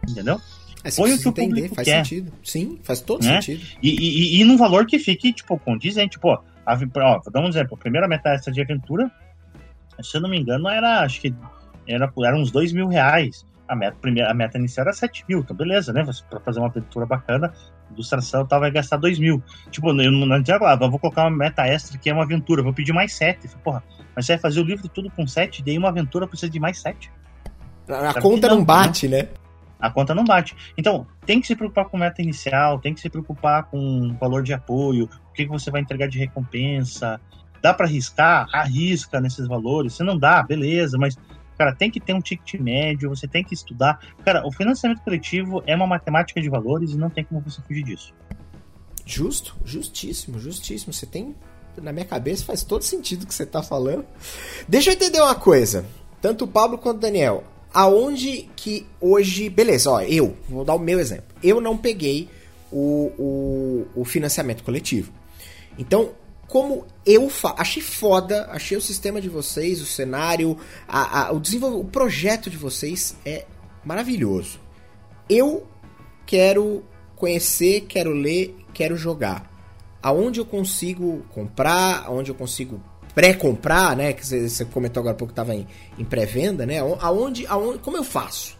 Entendeu? É, Põe o que o público faz quer. sentido. Sim, faz todo né? sentido. E, e, e, num valor que fique, tipo, condizente. Tipo, ó, ó, vou dar um exemplo. A primeira meta extra de aventura, se eu não me engano, era, acho que era, era uns dois mil reais. A meta, primeira, a meta inicial era 7 mil, então beleza, né? Pra fazer uma aventura bacana, ilustração tal, vai gastar 2 mil. Tipo, eu não adianta lá, vou colocar uma meta extra que é uma aventura, vou pedir mais 7. Porra, mas você vai fazer o livro tudo com 7, daí uma aventura precisa de mais 7. A, a conta não, não bate, né? A conta não bate. Então, tem que se preocupar com meta inicial, tem que se preocupar com valor de apoio, o que, que você vai entregar de recompensa. Dá para arriscar? Arrisca nesses valores. Se não dá, beleza, mas Cara, tem que ter um ticket médio, você tem que estudar. Cara, o financiamento coletivo é uma matemática de valores e não tem como você fugir disso. Justo, justíssimo, justíssimo. Você tem. Na minha cabeça faz todo sentido o que você está falando. Deixa eu entender uma coisa. Tanto o Pablo quanto o Daniel. Aonde que hoje. Beleza, ó, eu, vou dar o meu exemplo. Eu não peguei o, o, o financiamento coletivo. Então, como eu fa achei foda, achei o sistema de vocês, o cenário, a, a, o desenvolvimento, o projeto de vocês é maravilhoso. Eu quero conhecer, quero ler, quero jogar. Aonde eu consigo comprar, aonde eu consigo pré-comprar, né? Que você comentou agora há pouco que estava em, em pré-venda, né? Aonde, aonde, como eu faço?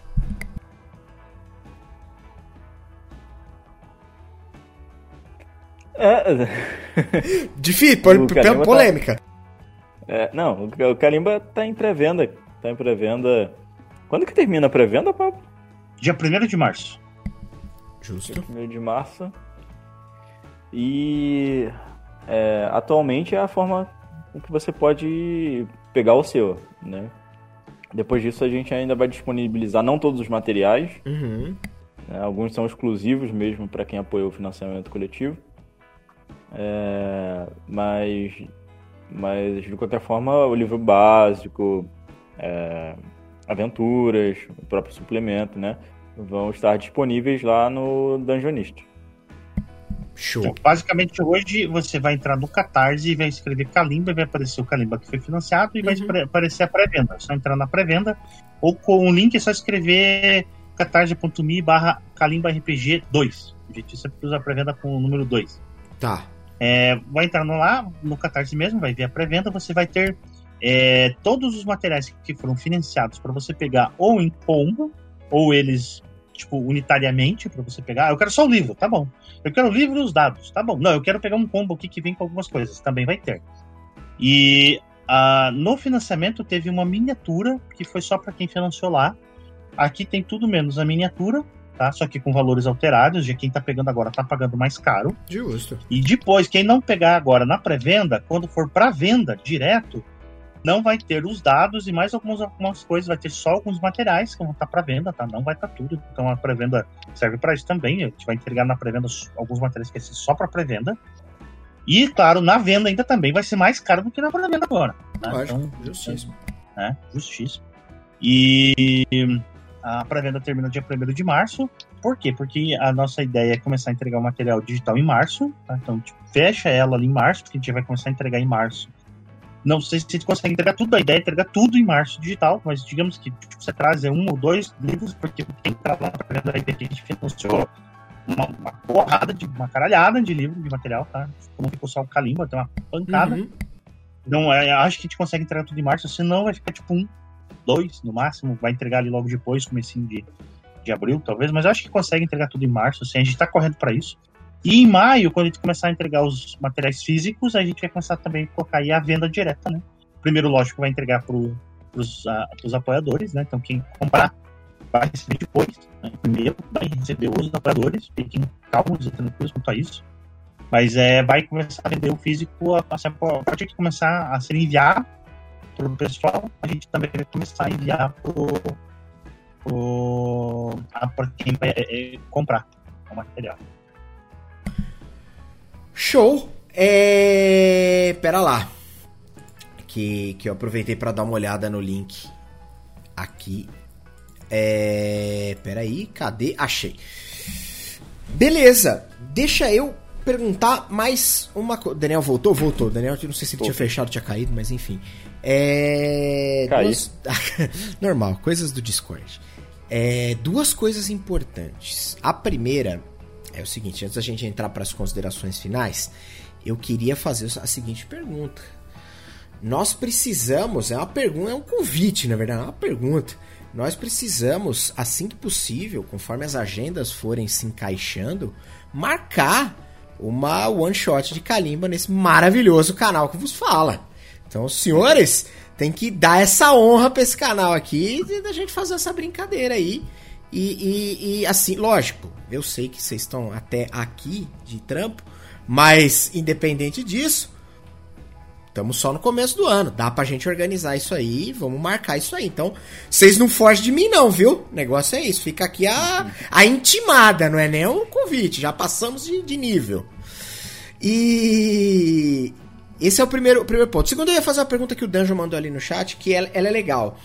Difícil, tá- polêmica. Tá... É, não, o Carimba tá em pré-venda. Tá em pré-venda. Quando que termina a pré-venda, Pablo? Dia 1 de março. Justo. Dia 1 de março. E é, atualmente é a forma com que você pode pegar o seu, né? Depois disso a gente ainda vai disponibilizar não todos os materiais. Uhum. Né? Alguns são exclusivos mesmo para quem apoiou o financiamento coletivo. É, mas, mas, de qualquer forma, o livro básico, é, aventuras, o próprio suplemento, né? Vão estar disponíveis lá no Dungeonist. Show. Então, basicamente, hoje você vai entrar no Catarse e vai escrever Kalimba e vai aparecer o Kalimba que foi financiado e uhum. vai aparecer a pré-venda. É só entrar na pré-venda ou com o link é só escrever catarse.me barra Kalimba RPG 2. A gente sempre usa a pré-venda com o número 2. Tá. É, vai entrar lá no Catarse mesmo, vai ver a pré-venda, você vai ter é, todos os materiais que foram financiados para você pegar ou em combo, ou eles, tipo, unitariamente para você pegar. Ah, eu quero só o livro, tá bom. Eu quero o livro e os dados, tá bom. Não, eu quero pegar um combo aqui que vem com algumas coisas, também vai ter. E no financiamento teve uma miniatura que foi só para quem financiou lá. Aqui tem tudo menos a miniatura, tá? Só que com valores alterados, já quem tá pegando agora tá pagando mais caro. Justo. E depois, quem não pegar agora na pré-venda, quando for para venda direto, não vai ter os dados e mais algumas, algumas coisas, vai ter só alguns materiais que vão estar tá para venda, tá? Não vai estar tá tudo. Então a pré-venda serve para isso também. A gente vai entregar na pré-venda alguns materiais que vai ser só para pré-venda. E, claro, na venda ainda também vai ser mais caro do que na pré-venda agora. Tá? Então, justíssimo. É, justíssimo. E a pré-venda termina dia 1 de março. Por quê? Porque a nossa ideia é começar a entregar o material digital em março. Tá? Então, tipo, fecha ela ali em março, porque a gente vai começar a entregar em março. Não sei se a gente consegue entregar tudo, a ideia é entregar tudo em março digital, mas digamos que tipo, você traz um ou dois livros, porque quem tá lá na pré-venda aí, a gente financiou uma, uma porrada, de, uma caralhada de livro, de material, tá? Como ficou só o Kalimba, tem uma pancada. Uhum. Então, é, acho que a gente consegue entregar tudo em março, senão vai ficar tipo um dois no máximo, vai entregar ali logo depois, comecinho de, de abril, talvez, mas eu acho que consegue entregar tudo em março, assim, a gente está correndo para isso. E em maio, quando a gente começar a entregar os materiais físicos, a gente vai começar também a colocar aí a venda direta, né? Primeiro, lógico, vai entregar para os apoiadores, né? Então, quem comprar vai receber depois. Né? Primeiro, vai receber os apoiadores, fiquem calmos e tranquilos quanto a isso. Mas é, vai começar a vender o físico, a, a partir de começar a ser enviado para o pessoal, a gente também vai começar a enviar para quem vai é, é, comprar o material. Show! É... Pera lá. Que, que eu aproveitei para dar uma olhada no link aqui. É... Pera aí, cadê? Achei. Beleza, deixa eu perguntar mais uma coisa. Daniel voltou? Voltou. Daniel, não sei se ele tinha fechado, tinha caído, mas enfim. É. Duas... Normal, coisas do Discord. É, duas coisas importantes. A primeira é o seguinte: antes da gente entrar para as considerações finais, eu queria fazer a seguinte pergunta. Nós precisamos, é uma pergunta, é um convite, na verdade, é uma pergunta. Nós precisamos, assim que possível, conforme as agendas forem se encaixando, marcar uma one shot de Kalimba nesse maravilhoso canal que vos fala. Então, senhores, tem que dar essa honra pra esse canal aqui da gente fazer essa brincadeira aí. E, e, e, assim, lógico, eu sei que vocês estão até aqui de trampo, mas independente disso, estamos só no começo do ano. Dá pra gente organizar isso aí, vamos marcar isso aí. Então, vocês não fogem de mim, não, viu? O negócio é isso. Fica aqui a, a intimada, não é nem o convite. Já passamos de, de nível. E, esse é o primeiro, o primeiro ponto. Segundo, eu ia fazer uma pergunta que o Danjo mandou ali no chat, que ela, ela é legal.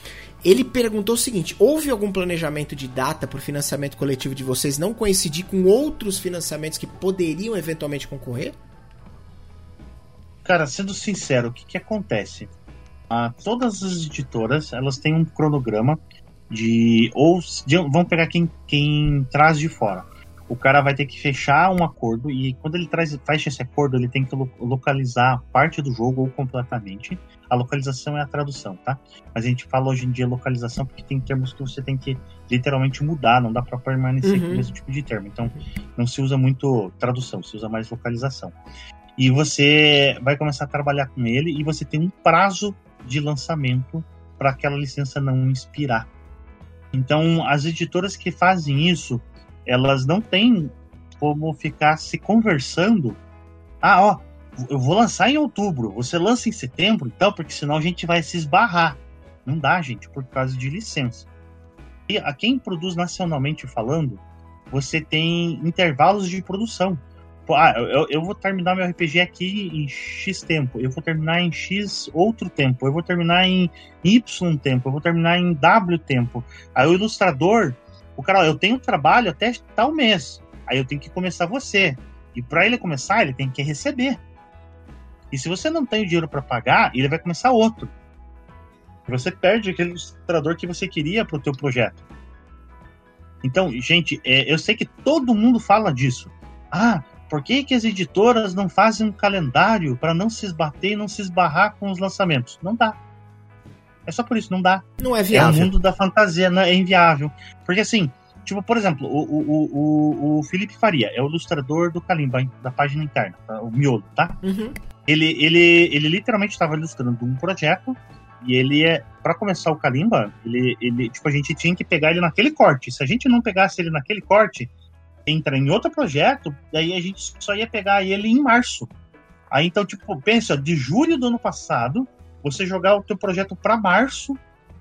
Ele perguntou o seguinte: houve algum planejamento de data para o financiamento coletivo de vocês não coincidir com outros financiamentos que poderiam eventualmente concorrer? Cara, sendo sincero, o que, que acontece? Ah, todas as editoras elas têm um cronograma de ou de, vamos pegar quem, quem traz de fora o cara vai ter que fechar um acordo e quando ele traz, fecha esse acordo, ele tem que localizar parte do jogo ou completamente. A localização é a tradução, tá? Mas a gente fala hoje em dia localização porque tem termos que você tem que literalmente mudar, não dá para permanecer uhum. com o mesmo tipo de termo. Então, não se usa muito tradução, se usa mais localização. E você vai começar a trabalhar com ele e você tem um prazo de lançamento para aquela licença não expirar. Então, as editoras que fazem isso, elas não têm como ficar se conversando. Ah, ó, eu vou lançar em outubro, você lança em setembro, então, porque senão a gente vai se esbarrar. Não dá, gente, por causa de licença. E a quem produz nacionalmente falando, você tem intervalos de produção. Ah, eu, eu vou terminar meu RPG aqui em X tempo, eu vou terminar em X outro tempo, eu vou terminar em Y tempo, eu vou terminar em W tempo. Aí o ilustrador o cara, eu tenho trabalho até tal mês. Aí eu tenho que começar você. E para ele começar, ele tem que receber. E se você não tem o dinheiro para pagar, ele vai começar outro. Você perde aquele ilustrador que você queria para o teu projeto. Então, gente, é, eu sei que todo mundo fala disso. Ah, por que, que as editoras não fazem um calendário para não se esbater e não se esbarrar com os lançamentos? Não dá. É só por isso, não dá. Não é viável. É o mundo da fantasia, não é inviável. Porque assim, tipo, por exemplo, o, o, o, o Felipe Faria é o ilustrador do Kalimba, da página interna, tá? o miolo, tá? Uhum. Ele, ele, ele literalmente estava ilustrando um projeto e ele é para começar o Kalimba, ele, ele tipo a gente tinha que pegar ele naquele corte. Se a gente não pegasse ele naquele corte, entra em outro projeto, daí a gente só ia pegar ele em março. Aí então, tipo, pensa, de julho do ano passado você jogar o teu projeto para março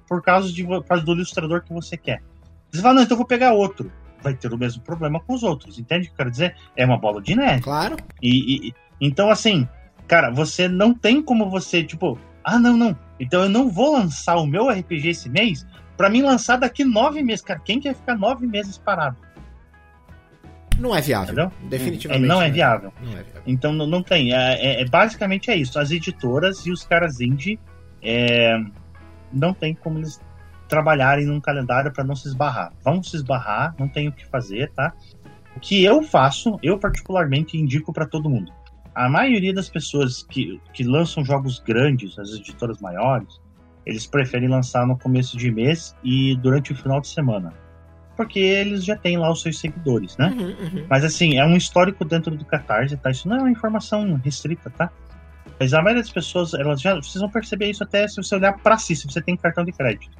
por causa, de, por causa do ilustrador que você quer. Você fala, não, então eu vou pegar outro. Vai ter o mesmo problema com os outros, entende o que eu quero dizer? É uma bola de neve. Claro. E, e, então, assim, cara, você não tem como você, tipo, ah, não, não. Então eu não vou lançar o meu RPG esse mês para mim lançar daqui nove meses. Cara, quem quer ficar nove meses parado? Não é viável. Entendeu? Definitivamente. Não, é, viável. Não é viável. Então não, não tem. É, é, é, basicamente é isso. As editoras e os caras indie é, não tem como eles trabalharem num calendário para não se esbarrar. Vão se esbarrar, não tem o que fazer, tá? O que eu faço, eu particularmente indico para todo mundo. A maioria das pessoas que, que lançam jogos grandes, as editoras maiores, eles preferem lançar no começo de mês e durante o final de semana porque eles já têm lá os seus seguidores, né? Uhum, uhum. Mas assim, é um histórico dentro do Catarse, tá? Isso não é uma informação restrita, tá? Mas a maioria das pessoas, elas já, vocês vão perceber isso até se você olhar para si, se você tem cartão de crédito.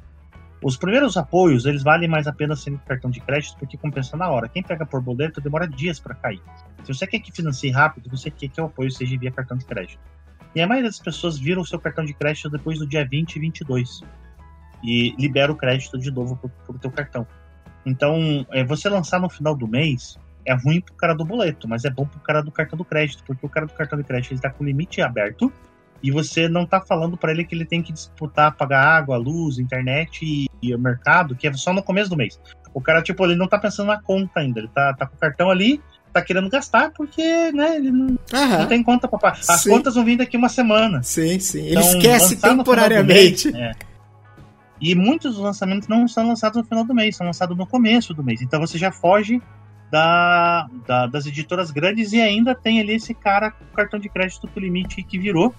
Os primeiros apoios, eles valem mais a pena sendo cartão de crédito porque compensa na hora. Quem pega por boleto demora dias para cair. Se você quer que financie rápido, você quer que o apoio seja via cartão de crédito. E a maioria das pessoas viram o seu cartão de crédito depois do dia 20 e 22. E libera o crédito de novo pro, o teu cartão. Então, é, você lançar no final do mês é ruim pro cara do boleto, mas é bom pro cara do cartão do crédito, porque o cara do cartão de crédito ele tá com o limite aberto e você não tá falando para ele que ele tem que disputar pagar água, luz, internet e, e, o mercado, que é só no começo do mês. O cara, tipo, ele não tá pensando na conta ainda, ele tá, tá com o cartão ali, tá querendo gastar porque, né, ele não, não tem conta pra pagar. As sim. contas vão vir daqui uma semana. Sim, sim. Ele então, esquece temporariamente. Mês, é. E muitos dos lançamentos não são lançados no final do mês, são lançados no começo do mês. Então você já foge da, da, das editoras grandes e ainda tem ali esse cara com cartão de crédito com limite que virou.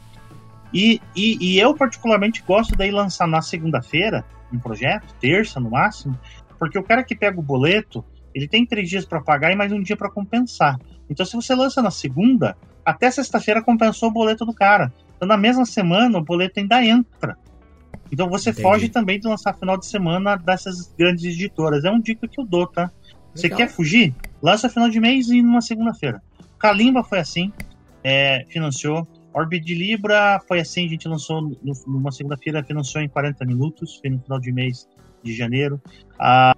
E, e, e eu, particularmente, gosto daí lançar na segunda-feira um projeto, terça no máximo, porque o cara que pega o boleto, ele tem três dias para pagar e mais um dia para compensar. Então, se você lança na segunda, até sexta-feira compensou o boleto do cara. Então, na mesma semana, o boleto ainda entra. Então, você Entendi. foge também de lançar final de semana dessas grandes editoras. É um dica que eu dou, tá? Você quer fugir? Lança final de mês e numa segunda-feira. Kalimba foi assim, é, financiou. Orbit de Libra foi assim, a gente lançou no, numa segunda-feira, financiou em 40 minutos, foi no final de mês de janeiro. A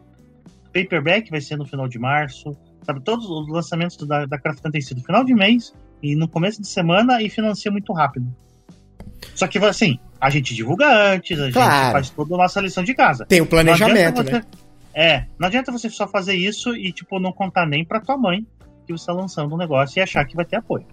Paperback vai ser no final de março. Sabe, todos os lançamentos da, da Craftan têm sido final de mês e no começo de semana e financia muito rápido. Só que assim, a gente divulga antes, a claro. gente faz toda a nossa lição de casa. Tem o planejamento, né? É, não adianta você só fazer isso e, tipo, não contar nem pra tua mãe que você tá lançando um negócio e achar que vai ter apoio.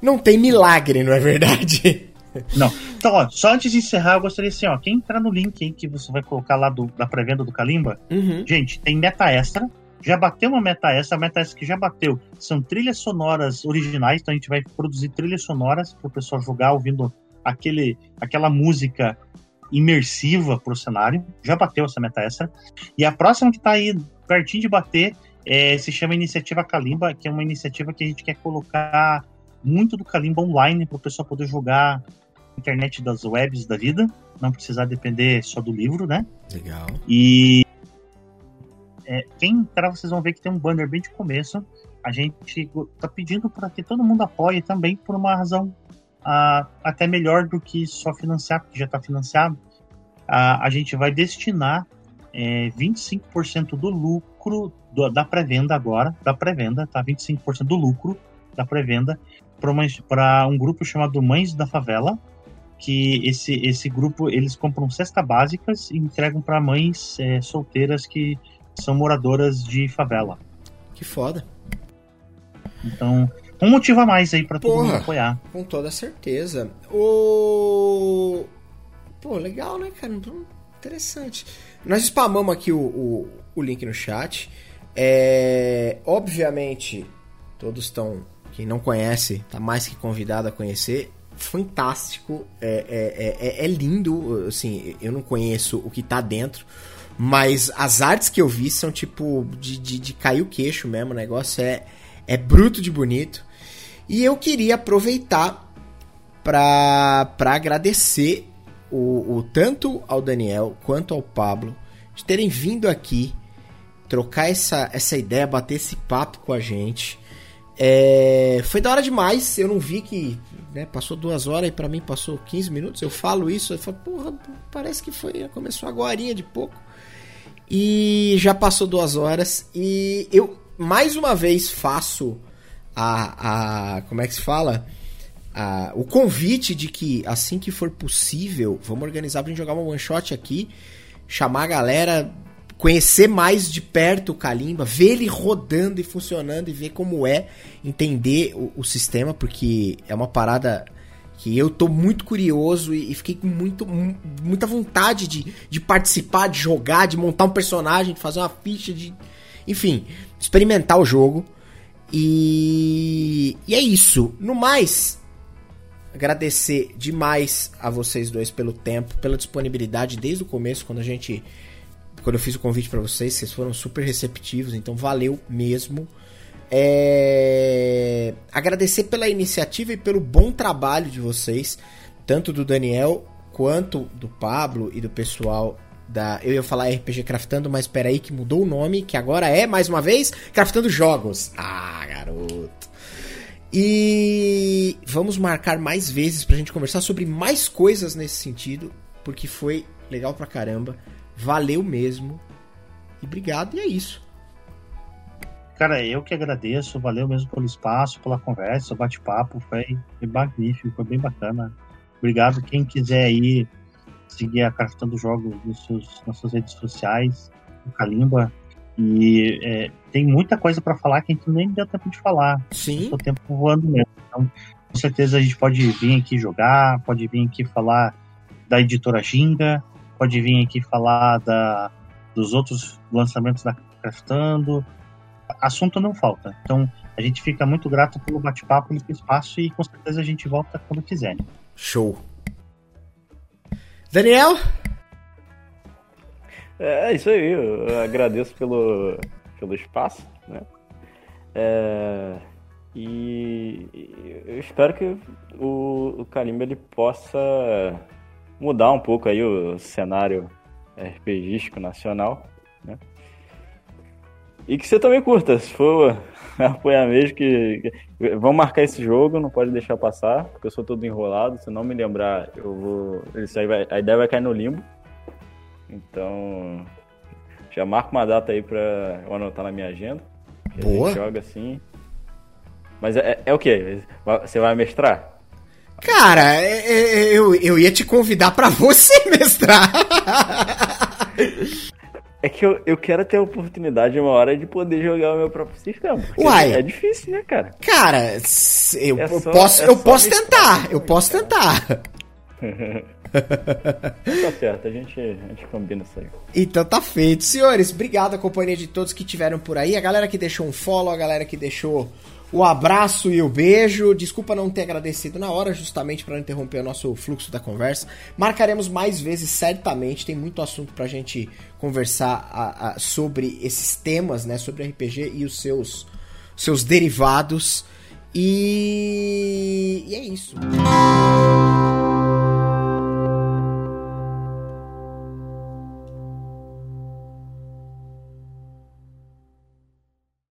Não tem milagre, não é verdade? Não. Então, ó, só antes de encerrar, eu gostaria assim, ó, quem entrar no link aí que você vai colocar lá do, da pré-venda do Kalimba, uhum. gente, tem meta extra. Já bateu uma meta extra, a meta extra que já bateu são trilhas sonoras originais, então a gente vai produzir trilhas sonoras para o pessoal jogar ouvindo aquele, aquela música imersiva pro cenário. Já bateu essa meta extra. E a próxima que tá aí pertinho de bater é, se chama Iniciativa Kalimba, que é uma iniciativa que a gente quer colocar muito do Kalimba online para o pessoal poder jogar na internet das webs da vida, não precisar depender só do livro, né? Legal. E é, quem entrar, vocês vão ver que tem um banner bem de começo. A gente tá pedindo para que todo mundo apoie também por uma razão uh, até melhor do que só financiar, porque já está financiado. Uh, a gente vai destinar é, 25% do lucro do, da pré-venda agora, da pré-venda, tá? 25% do lucro da pré-venda para um grupo chamado Mães da Favela, que esse, esse grupo eles compram cestas básicas e entregam para mães é, solteiras que são moradoras de favela. Que foda. Então, um motivo a mais aí pra todo mundo apoiar. Com toda certeza. O. Pô, legal, né, cara? Interessante. Nós spamamos aqui o, o, o link no chat. É, obviamente, todos estão. Quem não conhece, tá mais que convidado a conhecer. Fantástico, é, é, é, é lindo. Assim, eu não conheço o que tá dentro, mas as artes que eu vi são tipo de, de, de cair o queixo mesmo. O negócio é, é bruto de bonito. E eu queria aproveitar para agradecer o, o, tanto ao Daniel quanto ao Pablo de terem vindo aqui trocar essa, essa ideia, bater esse papo com a gente. É, foi da hora demais, eu não vi que né, passou duas horas e para mim passou 15 minutos. Eu falo isso, eu falo, porra, parece que foi, começou agora de pouco. E já passou duas horas e eu mais uma vez faço a, a como é que se fala? A, o convite de que assim que for possível, vamos organizar pra gente jogar uma one shot aqui, chamar a galera, conhecer mais de perto o Kalimba, ver ele rodando e funcionando e ver como é, entender o, o sistema, porque é uma parada que eu tô muito curioso e, e fiquei com muito, muita vontade de, de participar, de jogar, de montar um personagem, de fazer uma ficha, de. Enfim, experimentar o jogo. E, e é isso. No mais, agradecer demais a vocês dois pelo tempo, pela disponibilidade desde o começo, quando a gente. Quando eu fiz o convite para vocês, vocês foram super receptivos, então valeu mesmo. É... Agradecer pela iniciativa e pelo bom trabalho de vocês, tanto do Daniel quanto do Pablo e do pessoal da. Eu ia falar RPG Craftando, mas peraí que mudou o nome, que agora é, mais uma vez, Craftando Jogos. Ah, garoto. E vamos marcar mais vezes pra gente conversar sobre mais coisas nesse sentido, porque foi legal pra caramba. Valeu mesmo. E obrigado, e é isso. Cara, eu que agradeço, valeu mesmo pelo espaço, pela conversa, bate-papo, foi, magnífico, foi bem bacana. Obrigado. Quem quiser aí seguir a Craftando Jogos nos seus, nas suas redes sociais, o Kalimba. E é, tem muita coisa para falar que a gente nem deu tempo de falar. Sim. O tempo voando mesmo. Então, com certeza a gente pode vir aqui jogar, pode vir aqui falar da editora Ginga, pode vir aqui falar da, dos outros lançamentos da Craftando. Assunto não falta. Então, a gente fica muito grato pelo bate-papo nesse espaço e com certeza a gente volta quando quiser. Show. Daniel? É, é isso aí, eu agradeço pelo, pelo espaço, né? É, e eu espero que o, o Kalimba ele possa mudar um pouco aí o cenário RPGístico nacional, né? E que você também curta, se for apoiar mesmo, que, que vamos marcar esse jogo, não pode deixar passar, porque eu sou todo enrolado, se não me lembrar, eu vou. Isso aí vai, a ideia vai cair no limbo. Então. Já marca uma data aí pra eu anotar na minha agenda. Boa. joga assim. Mas é, é o que? Você vai mestrar? Cara, é, é, eu, eu ia te convidar para você mestrar. É que eu, eu quero ter a oportunidade uma hora de poder jogar o meu próprio sistema. Uai. É difícil, né, cara? Cara, eu, é só, posso, é eu posso tentar. Eu posso tentar. tá certo, a gente, a gente combina isso aí. Então tá feito. Senhores, obrigado a companhia de todos que tiveram por aí. A galera que deixou um follow, a galera que deixou o abraço e o beijo. Desculpa não ter agradecido na hora, justamente para não interromper o nosso fluxo da conversa. Marcaremos mais vezes, certamente. Tem muito assunto pra gente conversar a, a, sobre esses temas, né? Sobre RPG e os seus, seus derivados. E, e é isso. Música